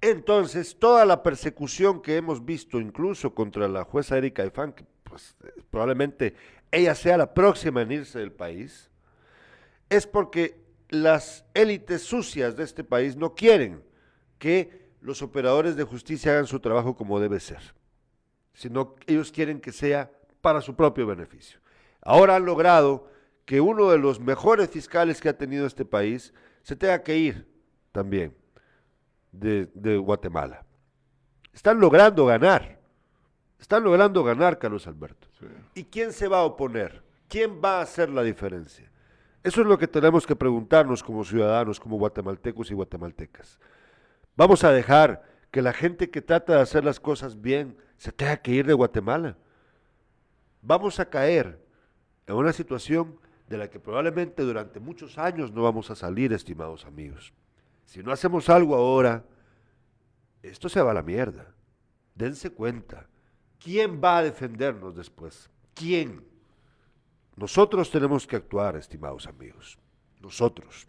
entonces toda la persecución que hemos visto incluso contra la jueza Erika Ifán, que pues, probablemente ella sea la próxima en irse del país, es porque las élites sucias de este país no quieren que los operadores de justicia hagan su trabajo como debe ser, sino ellos quieren que sea para su propio beneficio. Ahora han logrado que uno de los mejores fiscales que ha tenido este país se tenga que ir también de, de Guatemala. Están logrando ganar, están logrando ganar, Carlos Alberto. Sí. ¿Y quién se va a oponer? ¿Quién va a hacer la diferencia? Eso es lo que tenemos que preguntarnos como ciudadanos, como guatemaltecos y guatemaltecas. Vamos a dejar que la gente que trata de hacer las cosas bien se tenga que ir de Guatemala. Vamos a caer en una situación de la que probablemente durante muchos años no vamos a salir, estimados amigos. Si no hacemos algo ahora, esto se va a la mierda. Dense cuenta. ¿Quién va a defendernos después? ¿Quién? Nosotros tenemos que actuar, estimados amigos. Nosotros.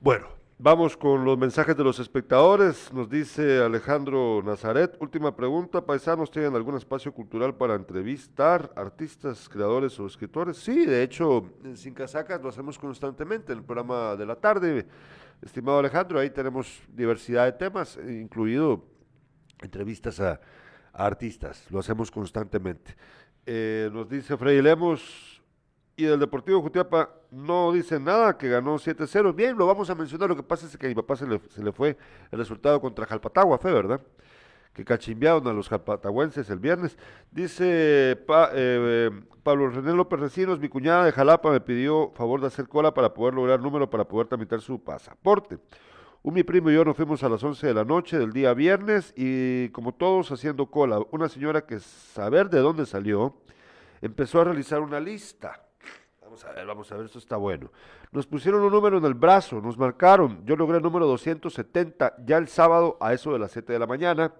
Bueno, vamos con los mensajes de los espectadores. Nos dice Alejandro Nazaret. Última pregunta. ¿Paisanos tienen algún espacio cultural para entrevistar artistas, creadores o escritores? Sí, de hecho, en Sin Casacas lo hacemos constantemente en el programa de la tarde. Estimado Alejandro, ahí tenemos diversidad de temas, incluido entrevistas a, a artistas. Lo hacemos constantemente. Eh, nos dice Freddy Lemos, y del Deportivo Jutiapa no dice nada, que ganó 7-0. Bien, lo vamos a mencionar, lo que pasa es que a mi papá se le, fue el resultado contra Jalpatagua, fue, ¿verdad? Que cachimbearon a los jalpatahuenses el viernes. Dice eh, Pablo René López Recinos, mi cuñada de Jalapa me pidió favor de hacer cola para poder lograr número para poder tramitar su pasaporte. Un mi primo y yo nos fuimos a las 11 de la noche del día viernes y como todos haciendo cola, una señora que saber de dónde salió, empezó a realizar una lista. Vamos a ver, vamos a ver, esto está bueno. Nos pusieron un número en el brazo, nos marcaron. Yo logré el número 270 ya el sábado a eso de las 7 de la mañana.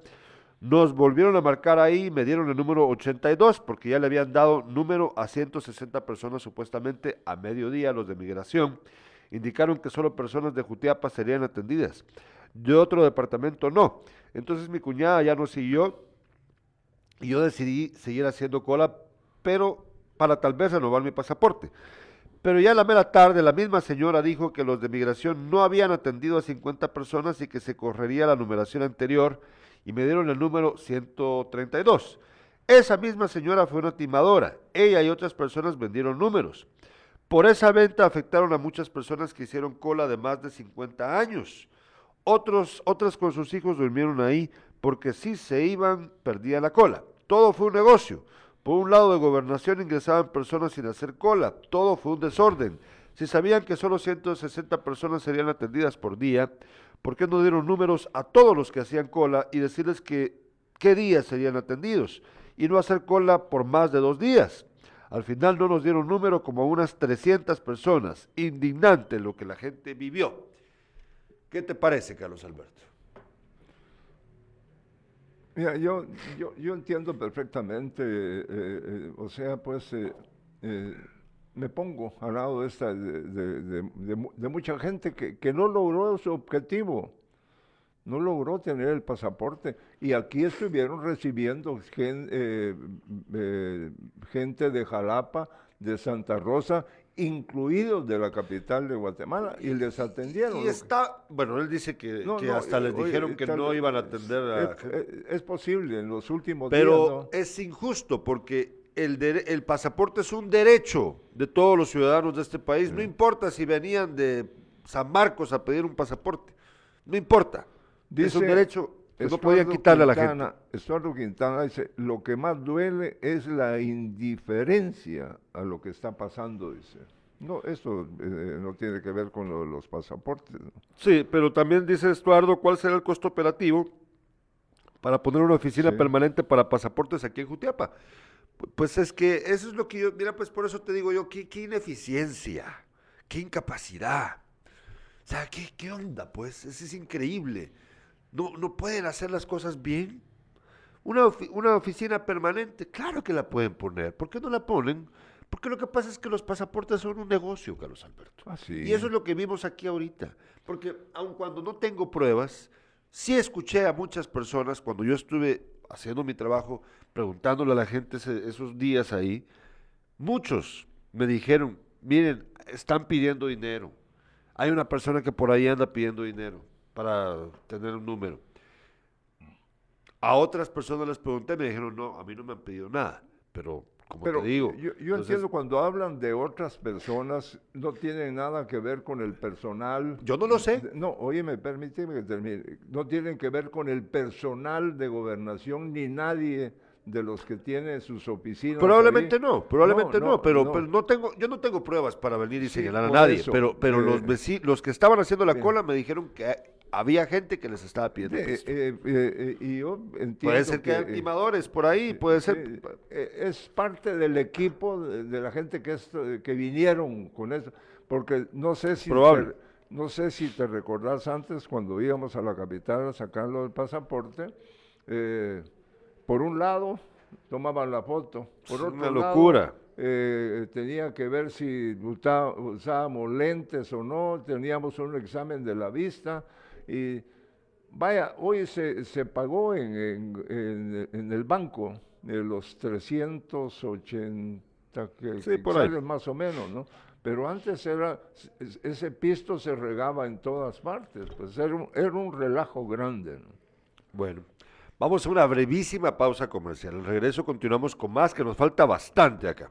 Nos volvieron a marcar ahí me dieron el número 82 porque ya le habían dado número a 160 personas supuestamente a mediodía los de migración. Indicaron que solo personas de Jutiapa serían atendidas. De otro departamento no. Entonces mi cuñada ya no siguió y yo decidí seguir haciendo cola, pero para tal vez renovar mi pasaporte. Pero ya a la mera tarde la misma señora dijo que los de migración no habían atendido a 50 personas y que se correría la numeración anterior y me dieron el número 132. Esa misma señora fue una timadora. Ella y otras personas vendieron números. Por esa venta afectaron a muchas personas que hicieron cola de más de 50 años. Otros, otras con sus hijos durmieron ahí porque si se iban, perdían la cola. Todo fue un negocio. Por un lado de gobernación ingresaban personas sin hacer cola. Todo fue un desorden. Si sabían que solo 160 personas serían atendidas por día, ¿por qué no dieron números a todos los que hacían cola y decirles que qué días serían atendidos? Y no hacer cola por más de dos días. Al final no nos dieron número como unas 300 personas. Indignante lo que la gente vivió. ¿Qué te parece, Carlos Alberto? Mira, yo, yo, yo entiendo perfectamente, eh, eh, o sea, pues eh, me pongo al lado de, esta, de, de- de- de mu- de mucha gente que, que no logró su objetivo, no logró tener el pasaporte. Y aquí estuvieron recibiendo gen- gente de Jalapa, de Santa Rosa, incluidos de la capital de Guatemala, y les atendieron. Y que- está, bueno, él dice que, no, que no, hasta eh, les oye, dijeron que no iban a atender a es, gente. es- posible, en los últimos Pero días. ¿no? es injusto porque el, dere- el pasaporte es un derecho de todos los ciudadanos de este país. No importa si venían de San Marcos a pedir un pasaporte. No importa. es un derecho no Estuardo podían quitarle a la gente. Estuardo Quintana dice, lo que más duele es la indiferencia a lo que está pasando, dice. No, eso eh, no tiene que ver con lo los pasaportes. ¿no? Sí, pero también dice Estuardo, ¿cuál será el costo operativo para poner una oficina Sí. permanente para pasaportes aquí en Jutiapa? Pu- Pues es que eso es lo que yo, mira, pues por eso te digo yo, qué, qué ineficiencia, qué incapacidad. O sea, ¿qué, qué onda? Pues eso es increíble. No, no pueden hacer las cosas bien. Una, ofi- una oficina permanente, claro que la pueden poner. ¿Por qué no la ponen? Porque lo que pasa es que los pasaportes son un negocio, Carlos Alberto. Ah, sí. Y eso es lo que vimos aquí ahorita. Porque aun cuando no tengo pruebas, sí escuché a muchas personas cuando yo estuve haciendo mi trabajo, preguntándole a la gente ese- esos días ahí, muchos me dijeron, miren, están pidiendo dinero. Hay una persona que por ahí anda pidiendo dinero para tener un número. A otras personas les pregunté, me dijeron, no, a mí no me han pedido nada. Pero, como Pero te digo, yo, yo entonces- entiendo cuando hablan de otras personas, no tienen nada que ver con el personal. Yo no lo sé. No, oye, me permíteme que termine. No tienen que ver con el personal de gobernación ni nadie de los que tiene sus oficinas. Probablemente ahí. no, probablemente no, pero, no. pero no tengo, yo no tengo pruebas para venir y Sí, señalar a nadie, eso, pero, pero eh, los los que estaban haciendo la cola me dijeron que había gente que les estaba pidiendo Eh, eh, eh, eh, y yo entiendo Puede ser que, eh, timadores por ahí, puede ser. Eh, es parte del equipo de, de la gente que, es- que vinieron con eso, porque no sé si Probable. te, no sé si te recordás antes cuando íbamos a la capital a sacarlo del pasaporte, eh, por un lado tomaban la foto, por Es otro una lado, locura. eh, tenía que ver si usábamos lentes o no, teníamos un examen de la vista y vaya, hoy se, se pagó en, en, en, el banco de los 380 que, sí, más o menos, ¿no? Pero antes era, ese pisto se regaba en todas partes, pues era un, era un relajo grande. ¿no? Bueno, vamos a una brevísima pausa comercial. Al regreso continuamos con más, que nos falta bastante acá.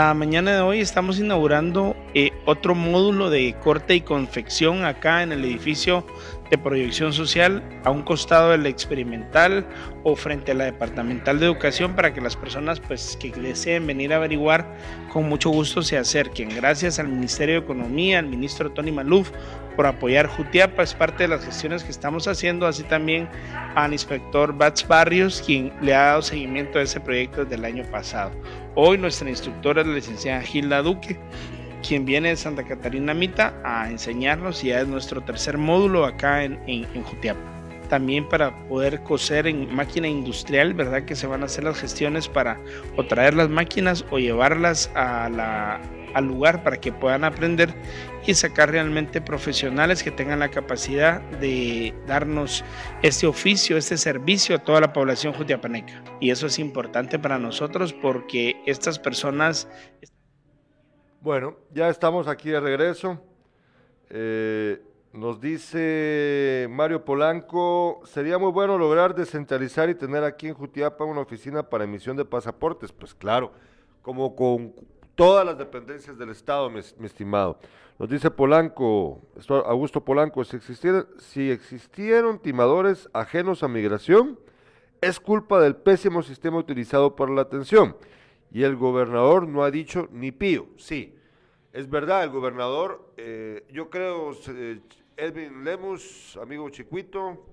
La mañana de hoy estamos inaugurando eh, otro módulo de corte y confección acá en el edificio de proyección social a un costado del experimental o frente a la departamental de educación para que las personas pues que deseen venir a averiguar con mucho gusto se acerquen. Gracias al Ministerio de Economía, al ministro Tony Maluf por apoyar Jutiapa, es parte de las gestiones que estamos haciendo, así también al inspector Bats Barrios, quien le ha dado seguimiento a ese proyecto desde el año pasado. Hoy nuestra instructora es la licenciada Gilda Duque, quien viene de Santa Catarina Mita a enseñarnos y ya es nuestro tercer módulo acá en, en, Jutiapa. También para poder coser en máquina industrial, ¿verdad? Que se van a hacer las gestiones para o traer las máquinas o llevarlas a al lugar para que puedan aprender y sacar realmente profesionales que tengan la capacidad de darnos este oficio, este servicio a toda la población jutiapaneca. Y eso es importante para nosotros porque estas personas... Bueno, ya estamos aquí de regreso. Eh, nos dice Mario Polanco, sería muy bueno lograr descentralizar y tener aquí en Jutiapa una oficina para emisión de pasaportes. Pues claro, como con todas las dependencias del Estado, mi, estimado. Nos dice Polanco, Augusto Polanco, si existieron, si existieron timadores ajenos a migración, es culpa del pésimo sistema utilizado para la atención. Y el gobernador no ha dicho ni pío. Sí, es verdad, el gobernador, eh, yo creo, eh, Edwin Lemus, amigo chiquito,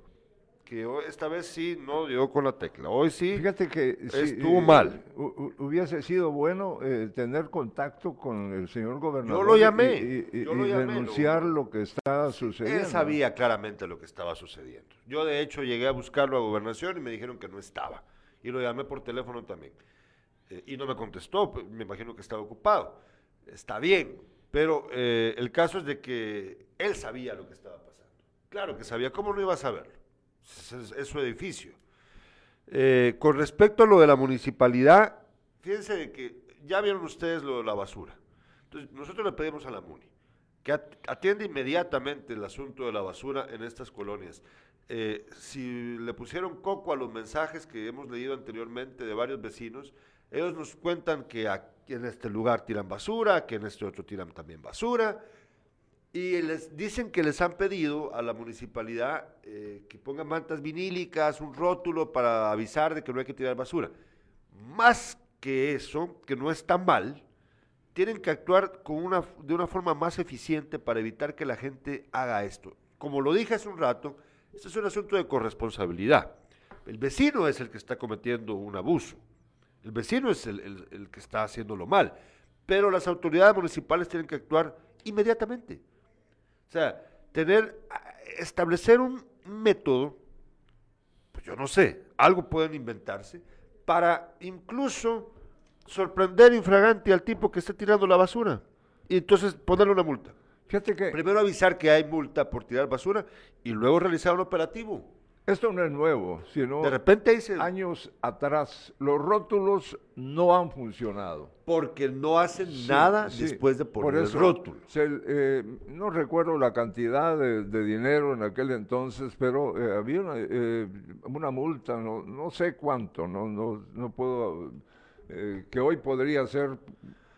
que esta vez sí no dio con la tecla. Hoy sí. Fíjate que estuvo mal. hubiese sido bueno eh, tener contacto con el señor gobernador. Yo lo llamé. Y, denunciar lo, que estaba sucediendo. Él sabía claramente lo que estaba sucediendo. Yo de hecho llegué a buscarlo a gobernación y me dijeron que no estaba. Y lo llamé por teléfono también. Eh, y no me contestó, pues, me imagino que estaba ocupado. Está bien, pero eh, el caso es de que él sabía lo que estaba pasando. Claro que sabía, ¿cómo no iba a saberlo? es, su edificio. Eh, con respecto a lo de la municipalidad, fíjense de que ya vieron ustedes lo de la basura. Entonces, nosotros le pedimos a la MUNI que atienda inmediatamente el asunto de la basura en estas colonias. Eh, si le pusieron coco a los mensajes que hemos leído anteriormente de varios vecinos, ellos nos cuentan que en este lugar tiran basura, que en este otro tiran también basura, y les dicen que les han pedido a la municipalidad eh, que pongan mantas vinílicas, un rótulo para avisar de que no hay que tirar basura. Más que eso, que no está mal, tienen que actuar de una forma más eficiente para evitar que la gente haga esto. Como lo dije hace un rato, esto es un asunto de corresponsabilidad. El vecino es el que está cometiendo un abuso. El vecino es el, el- el que está haciéndolo mal. Pero las autoridades municipales tienen que actuar inmediatamente. O sea, tener, establecer un método, pues yo no sé, algo pueden inventarse, para incluso sorprender infragante al tipo que está tirando la basura. Y entonces ponerle una multa. Fíjate que Primero avisar que hay multa por tirar basura y luego realizar un operativo. Esto no es nuevo, sino De repente se... años atrás los rótulos no han funcionado. Porque no hacen Sí, nada sí, después de por poner eso el rótulo. se- eh, no recuerdo la cantidad de, de dinero en aquel entonces, pero eh, había una, eh, una multa, no, no sé cuánto, no, no, no puedo, eh, que hoy podría ser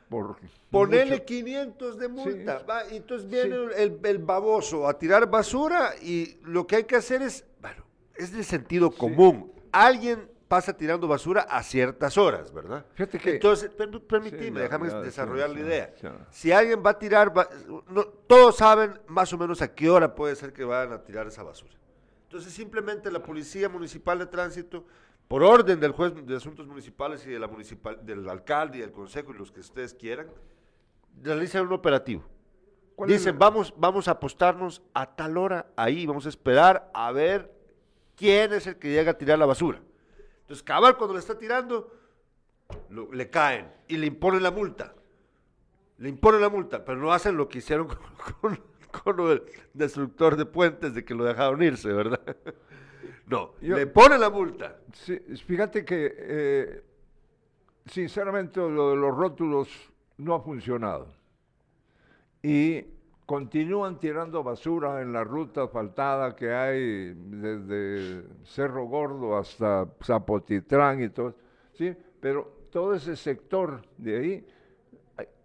por... Ponerle mucho- 500 de multa. Sí. va, y entonces viene el, el baboso a tirar basura y lo que hay que hacer es, es de sentido común. Alguien pasa tirando basura a ciertas horas, ¿verdad? Fíjate que- Entonces, per- permíteme, Sí, déjame ya, desarrollar la idea. Si alguien va a tirar, no, todos saben más o menos a qué hora puede ser que vayan a tirar esa basura. Entonces, simplemente la Policía Municipal de Tránsito, por orden del juez de asuntos municipales y de la municipal, del alcalde y del consejo y los que ustedes quieran, realizan un operativo. ¿Cuál es Dicen, el- vamos, vamos a apostarnos a tal hora ahí, vamos a esperar a ver quién es el que llega a tirar la basura. Entonces, cabal, cuando le está tirando, lo- le caen y le imponen la multa. Le imponen la multa, pero no hacen lo que hicieron [laughs] con, con- con el destructor de puentes de que lo dejaron irse, ¿verdad? [laughs] No, Yo- le ponen la multa. Sí, fíjate que, eh, sinceramente, lo de los rótulos no ha funcionado. Y continúan tirando basura en la ruta asfaltada que hay desde Cerro Gordo hasta Zapotitlán y todo. ¿sí? Pero todo ese sector de ahí,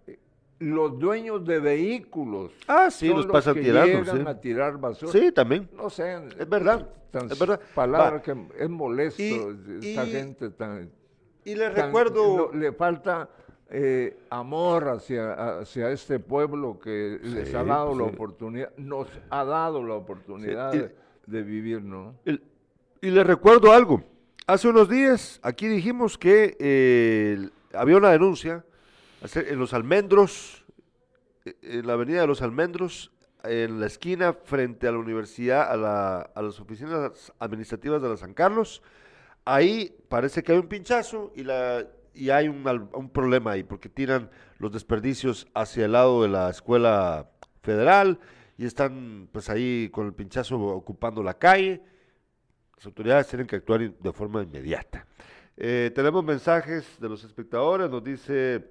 eh, los dueños de vehículos Ah, sí, son los los que tirando, llegan sí. a tirar basura. Sí, también. No sé, Es verdad, tan es verdad. palabra Va. que es molesto Y- esta y- gente tan Y tan- recuerdo... no, le falta eh, amor hacia, hacia este pueblo que les ha Sí, dado pues la sí. oportunidad, nos ha dado la oportunidad Sí, y- de, vivir, ¿no? El- y les recuerdo algo. Hace unos días aquí dijimos que eh, había una denuncia en los almendros, eh, en la avenida de los almendros, en la esquina frente a la universidad, a, la- a las oficinas administrativas de la San Carlos. Ahí parece que hay un pinchazo y, la, y hay un, un problema ahí, porque tiran los desperdicios hacia el lado de la escuela federal y están pues ahí con el pinchazo ocupando la calle. Las autoridades tienen que actuar de forma inmediata. Eh, tenemos mensajes de los espectadores, nos dice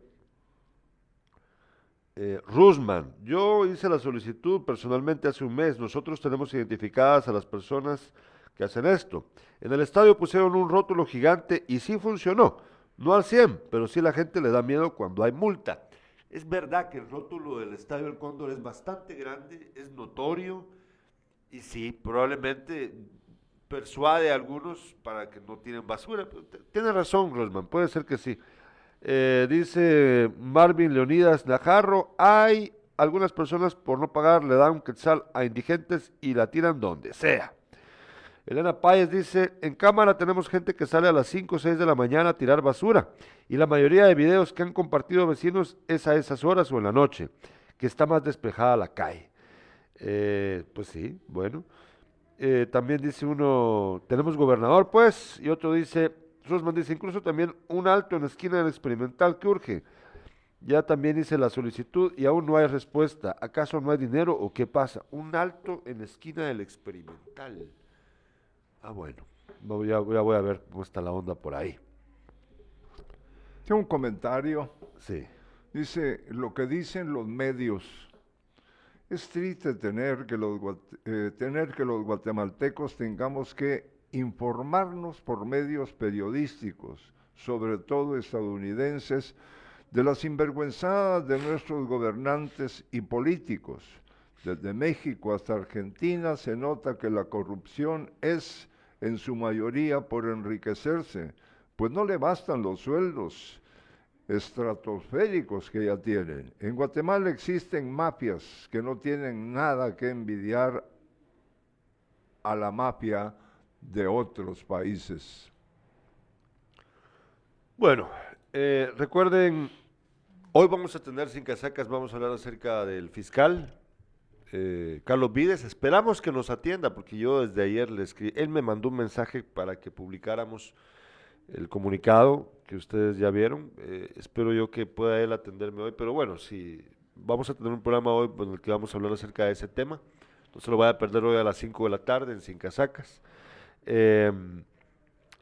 eh, Rusman, yo hice la solicitud personalmente hace un mes, nosotros tenemos identificadas a las personas que hacen esto. En el estadio pusieron un rótulo gigante y sí funcionó, no al 100, pero sí la gente le da miedo cuando hay multa. Es verdad que el rótulo del Estadio del Cóndor es bastante grande, es notorio y sí, probablemente persuade a algunos para que no tienen basura. Tiene razón, Rosman, puede ser que sí. Eh, dice Marvin Leonidas Najarro, hay algunas personas por no pagar le dan quetzal a indigentes y la tiran donde sea. Elena Páez dice, en cámara tenemos gente que sale a las 5 o 6 de la mañana a tirar basura y la mayoría de videos que han compartido vecinos es a esas horas o en la noche, que está más despejada la calle. Eh, pues sí, bueno. Eh, también dice uno, tenemos gobernador pues, y otro dice, Rosman dice, incluso también un alto en la esquina del experimental que urge. Ya también hice la solicitud y aún no hay respuesta. ¿Acaso no hay dinero o qué pasa? Un alto en la esquina del experimental. Ah, bueno. Ya voy a ver cómo está la onda por ahí. Tengo un comentario. Sí. Dice, lo que dicen los medios. Es triste tener que los, eh, tener que los guatemaltecos tengamos que informarnos por medios periodísticos, sobre todo estadounidenses, de las sinvergüenzadas de nuestros gobernantes y políticos. Desde México hasta Argentina se nota que la corrupción es en su mayoría por enriquecerse, pues no le bastan los sueldos estratosféricos que ya tienen. En Guatemala existen mafias que no tienen nada que envidiar a la mafia de otros países. Bueno, eh, recuerden, hoy vamos a tener sin casacas, vamos a hablar acerca del fiscal, eh, Carlos Vides. Esperamos que nos atienda, porque yo desde ayer le escribí, él me mandó un mensaje para que publicáramos el comunicado que ustedes ya vieron. Eh, espero yo que pueda él atenderme hoy, pero bueno, si vamos a tener un programa hoy en el que vamos a hablar acerca de ese tema. No se lo vaya a perder hoy a las 5 de la tarde en Sin Casacas. Em,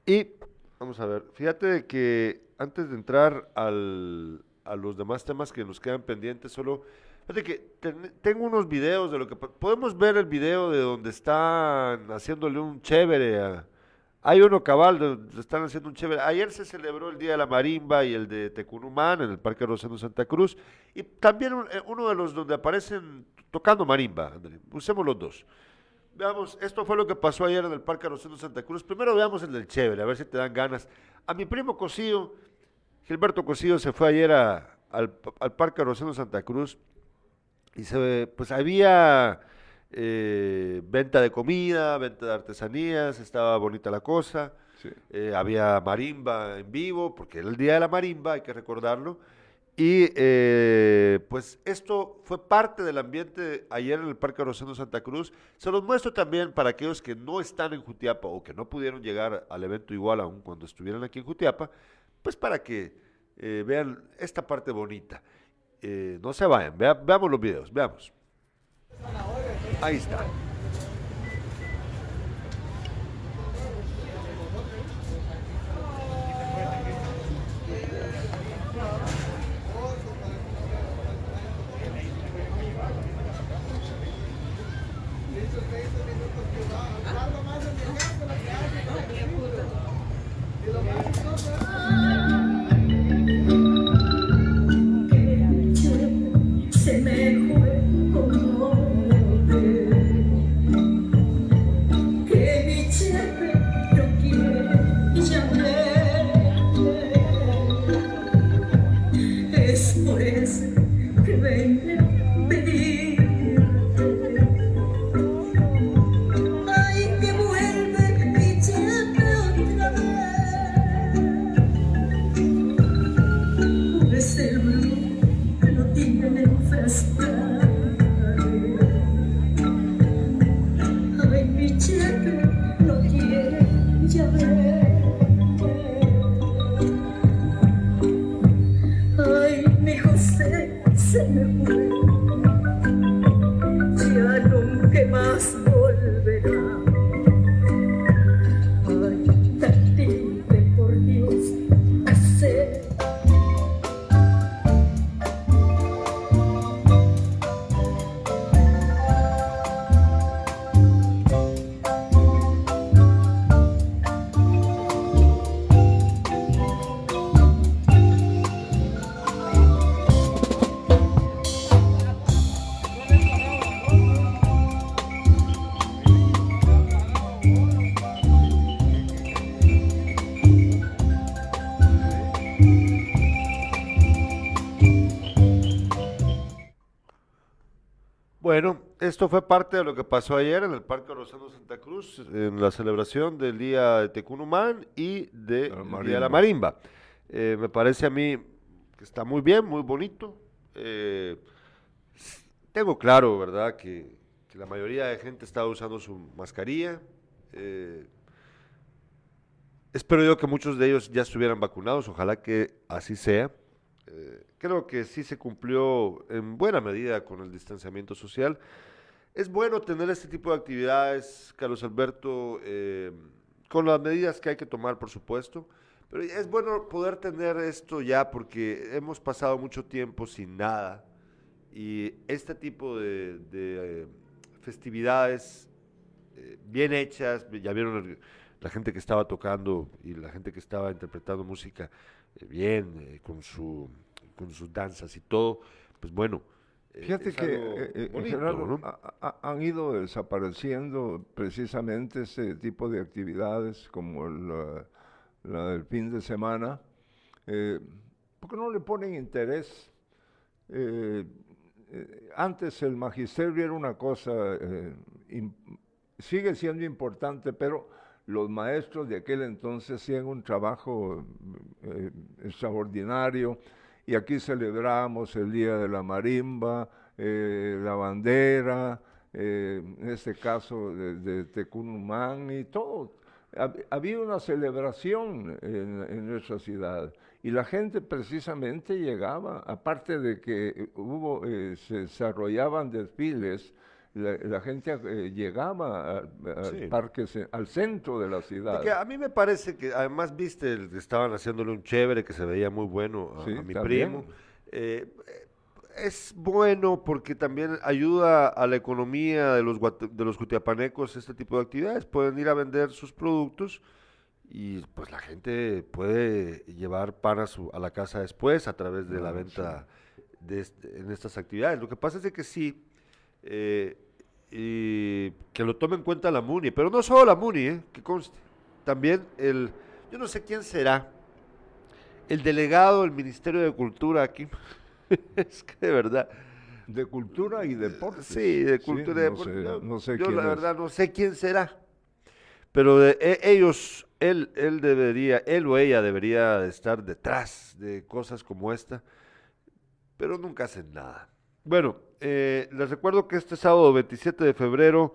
y vamos a ver, fíjate que antes de entrar al, a los demás temas que nos quedan pendientes, solo fíjate que tengo unos videos de lo que podemos ver el video de donde están haciéndole un chévere hay uno cabal, están haciendo un chévere. Ayer se celebró el Día de la Marimba y el de Tecunumán en el Parque Rosendo Santa Cruz. Y también eh, uno de los donde aparecen tocando marimba, André. Usemos los dos. Veamos, esto fue lo que pasó ayer en el Parque Rosendo Santa Cruz. Primero veamos el del chévere, a ver si te dan ganas. A mi primo Cosío, Gilberto Cosío, se fue ayer al, al Parque Rosendo Santa Cruz y se, pues había eh, venta de comida, venta de artesanías, estaba bonita la cosa. Eh, había marimba en vivo, porque era el día de la marimba, hay que recordarlo. Y eh, pues esto fue parte del ambiente ayer en el Parque Rosendo Santa Cruz. Se los muestro también para aquellos que no están en Jutiapa o que no pudieron llegar al evento igual aún cuando estuvieran aquí en Jutiapa, pues para que vean esta parte bonita. No se vayan, veamos los videos, veamos. Ahí está. Esto fue parte de lo que pasó ayer en el Parque Rosendo Santa Cruz, en la celebración del Día de Tecunumán y de Día de la Marimba. Eh, me parece a mí que está muy bien, muy bonito. Eh, tengo claro, ¿verdad?, que, la mayoría de gente está usando su mascarilla. Eh, espero yo que muchos de ellos ya estuvieran vacunados, ojalá que así sea. creo que sí se cumplió en buena medida con el distanciamiento social. Es bueno tener este tipo de actividades, Carlos Alberto, eh, con las medidas que hay que tomar, por supuesto, pero es bueno poder tener esto ya porque hemos pasado mucho tiempo sin nada y este tipo de, eh, festividades eh, bien hechas, ya vieron la gente que estaba tocando y la gente que estaba interpretando música bien, con, con sus danzas y todo, pues bueno, eh, Fíjate que eh, eh, han ido desapareciendo precisamente ese tipo de actividades como la, del fin de semana, porque no le ponen interés. antes el magisterio era una cosa, sigue siendo importante, pero los maestros de aquel entonces hacían un trabajo extraordinario y aquí celebramos el Día de la Marimba, eh, la bandera, eh, en este caso de, de Tecunumán y todo. había una celebración en, nuestra ciudad y la gente precisamente llegaba, aparte de que hubo, se desarrollaban desfiles, la, gente eh, llegaba al parque, al centro de la ciudad. a mí me parece que, además, viste, estaban haciéndole un chévere que se veía muy bueno a, mi primo. Eh, es bueno porque también ayuda a la economía de los, de los cutiapanecos este tipo de actividades. Pueden ir a vender sus productos y pues la gente puede llevar pan a, su, a la casa después a través de la ah, venta de este, en estas actividades. Lo que pasa es que sí, eh, y que lo tome en cuenta la MUNI, pero no solo la MUNI, eh, que conste, también el, yo no sé quién será, el delegado del Ministerio de Cultura aquí, [laughs] es que de verdad... De cultura y deportes. Sí, de cultura y deportes. No sé, yo la verdad no sé quién será, pero de, e, ellos, él, él debería, él o ella debería estar detrás de cosas como esta, pero nunca hacen nada. Bueno, eh, les recuerdo que este sábado 27 de febrero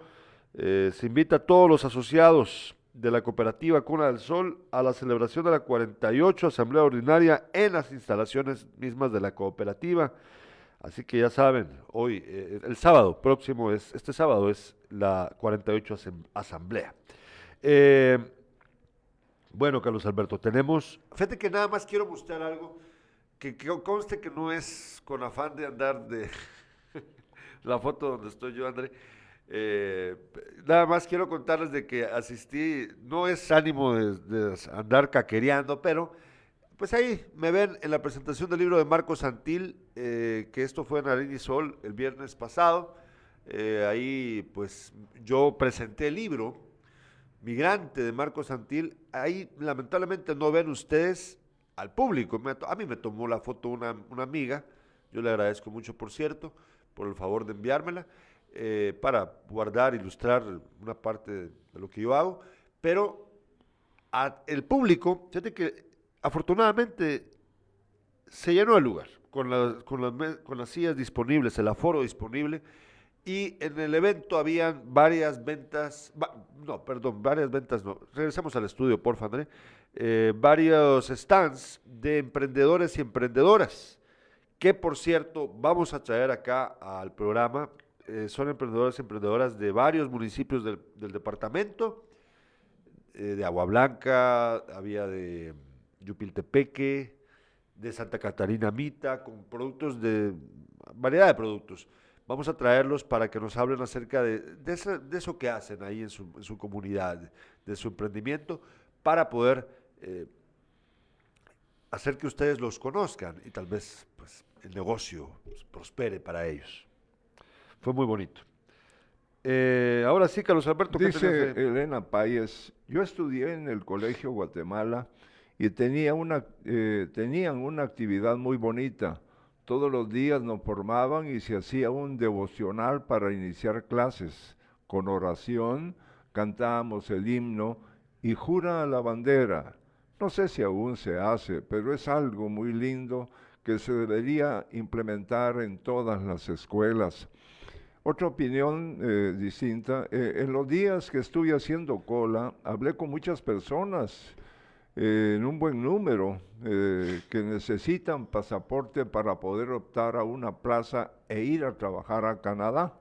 eh, se invita a todos los asociados de la cooperativa Cuna del Sol a la celebración de la 48 Asamblea Ordinaria en las instalaciones mismas de la cooperativa. Así que ya saben, hoy, eh, el sábado próximo, es, este sábado es la 48 Asamblea. bueno, Carlos Alberto, tenemos, fíjate que nada más quiero mostrar algo que, conste que no es con afán de andar de [laughs] la foto donde estoy yo, André. Eh, nada más quiero contarles de que asistí, no es ánimo de, andar caquereando, pero pues ahí me ven en la presentación del libro de Marcos Santil, eh, que esto fue en Arena y Sol el viernes pasado. Eh, ahí pues yo presenté el libro, Migrante de Marcos Santil. Ahí lamentablemente no ven ustedes al público. a mí me tomó la foto una, amiga, yo le agradezco mucho, por cierto, por el favor de enviármela, eh, para guardar, ilustrar una parte de, lo que yo hago, pero el público, fíjate que afortunadamente se llenó el lugar, con, con, las, con las sillas disponibles, el aforo disponible, y en el evento habían varias ventas, no, perdón, varias ventas, no, regresamos al estudio, por favor, eh, varios stands de emprendedores y emprendedoras, que por cierto vamos a traer acá al programa. Eh, son emprendedores y emprendedoras de varios municipios del, departamento, eh, de Agua Blanca, había de Yupiltepeque, de Santa Catarina Mita, con productos de variedad de productos. Vamos a traerlos para que nos hablen acerca de, eso, que hacen ahí en su comunidad, de su emprendimiento, para poder eh, hacer que ustedes los conozcan y tal vez pues, el negocio pues, prospere para ellos. Fue muy bonito. Eh, ahora sí, Carlos Alberto. Dice Elena Páez, yo estudié en el Colegio Guatemala y tenía una, eh, tenían una actividad muy bonita. Todos los días nos formaban y se hacía un devocional para iniciar clases. Con oración cantábamos el himno y jura la bandera. No sé si aún se hace, pero es algo muy lindo que se debería implementar en todas las escuelas. Otra opinión eh, distinta, eh, en los días que estuve haciendo cola, hablé con muchas personas, eh, en un buen número, que necesitan pasaporte para poder optar a una plaza e ir a trabajar a Canadá.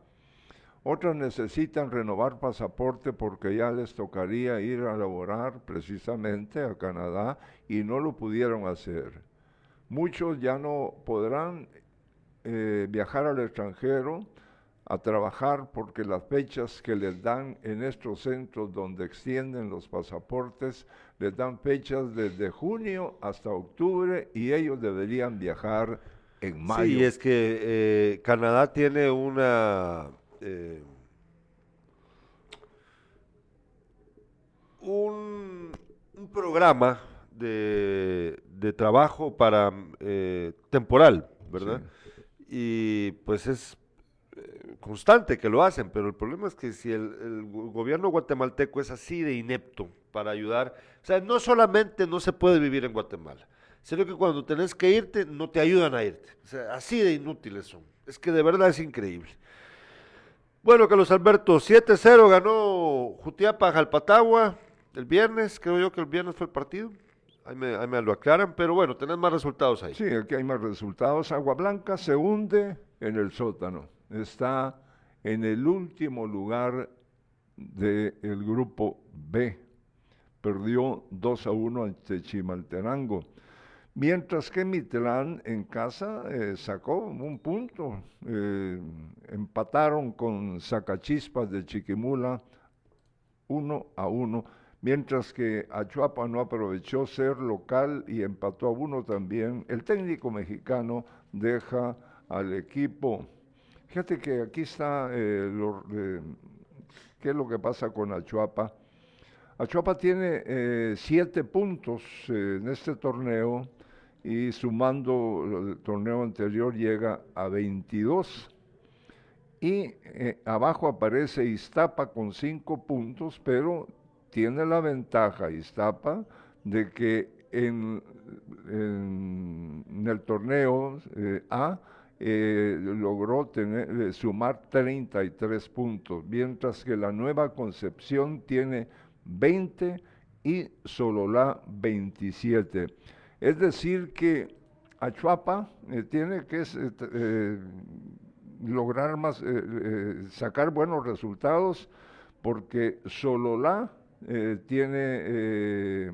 Otras necesitan renovar pasaporte porque ya les tocaría ir a laborar precisamente a Canadá y no lo pudieron hacer. Muchos ya no podrán eh, viajar al extranjero a trabajar porque las fechas que les dan en estos centros donde extienden los pasaportes les dan fechas desde junio hasta octubre y ellos deberían viajar en mayo. Sí, es que eh, Canadá tiene una eh, un, programa de, trabajo para eh, temporal, ¿verdad? Y pues es eh, constante que lo hacen, pero el problema es que si el, el gobierno guatemalteco es así de inepto para ayudar, o sea, no solamente no se puede vivir en Guatemala, sino que cuando tenés que irte, no te ayudan a irte. O sea, así de inútiles son. Es que de verdad es increíble. Bueno, Carlos Alberto, 7-0 ganó Jutiapa Jalpatagua el viernes, creo yo que el viernes fue el partido. Ahí me, lo aclaran, pero bueno, tenés más resultados ahí. Sí, aquí hay más resultados. Agua Blanca se hunde en el sótano. Está en el último lugar del grupo B. Perdió 2 a 1 ante Chimaltenango. Mientras que Mitlán en casa eh, sacó un punto. Eh, empataron con Sacachispas de Chiquimula 1 a 1 mientras que Achuapa no aprovechó ser local y empató a uno también. El técnico mexicano deja al equipo. Fíjate que aquí está eh, eh, qué es lo que pasa con Achuapa. Achuapa tiene eh, siete puntos en este torneo y sumando el torneo anterior llega a 22. Y abajo aparece Iztapa con cinco puntos, pero tiene la ventaja Iztapa de que en, el torneo eh, A eh, logró tener, eh, sumar 33 puntos, mientras que la nueva Concepción tiene 20 y Sololá 27. Es decir que Achuapa tiene que lograr más, sacar buenos resultados porque Sololá eh, tiene eh,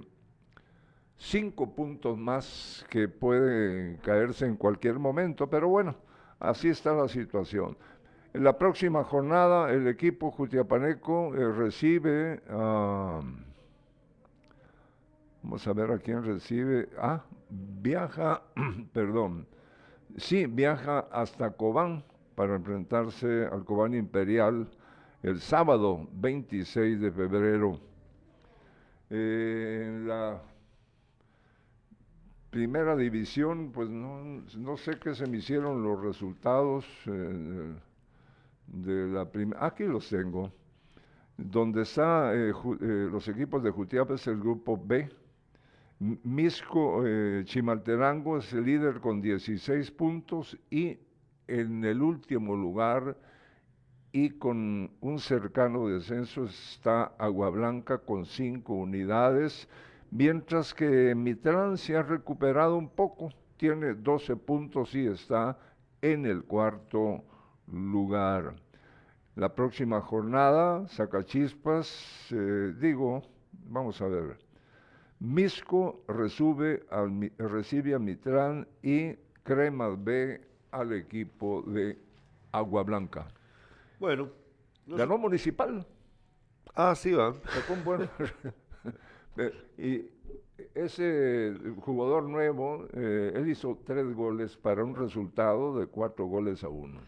cinco puntos más que pueden caerse en cualquier momento, pero bueno, así está la situación. En la próxima jornada el equipo Jutiapaneco eh, recibe a... vamos a ver a quién recibe. Ah, viaja, [clears throat] perdón. Sí, viaja hasta Cobán para enfrentarse al Cobán Imperial el sábado 26 de febrero eh, en la primera división, pues no, sé qué se me hicieron los resultados eh, de la primera. Aquí los tengo. Donde están eh, los equipos de Jutiapa es el grupo B. Misco Chimalterango es el líder con 16 puntos y en el último lugar y con un cercano descenso está Agua Blanca con cinco unidades, mientras que Mitrán se ha recuperado un poco, tiene 12 puntos y está en el cuarto lugar. La próxima jornada, Sacachispas, eh, digo, vamos a ver, Misco recibe, recibe a Mitrán y Cremas B al equipo de Agua Blanca. Bueno. Ganó Municipal. Ah, sí, va. bueno. [laughs] y ese jugador nuevo, eh, él hizo tres goles para un resultado de cuatro goles a uno.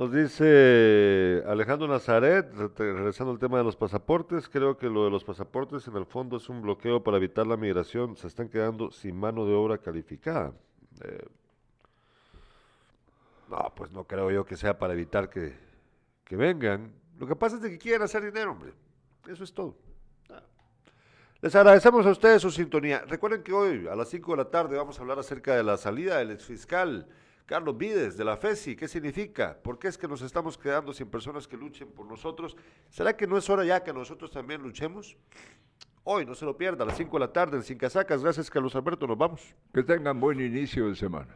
Nos dice Alejandro Nazaret, regresando al tema de los pasaportes, creo que lo de los pasaportes en el fondo es un bloqueo para evitar la migración, se están quedando sin mano de obra calificada. Eh, no, pues no creo yo que sea para evitar que, que vengan. Lo que pasa es que quieren hacer dinero, hombre. Eso es todo. Ah. Les agradecemos a ustedes su sintonía. Recuerden que hoy a las 5 de la tarde vamos a hablar acerca de la salida del exfiscal Carlos Vides de la FESI. ¿Qué significa? ¿Por qué es que nos estamos quedando sin personas que luchen por nosotros? ¿Será que no es hora ya que nosotros también luchemos? Hoy no se lo pierda, a las 5 de la tarde en Sin Casacas. Gracias, Carlos Alberto. Nos vamos. Que tengan buen inicio de semana.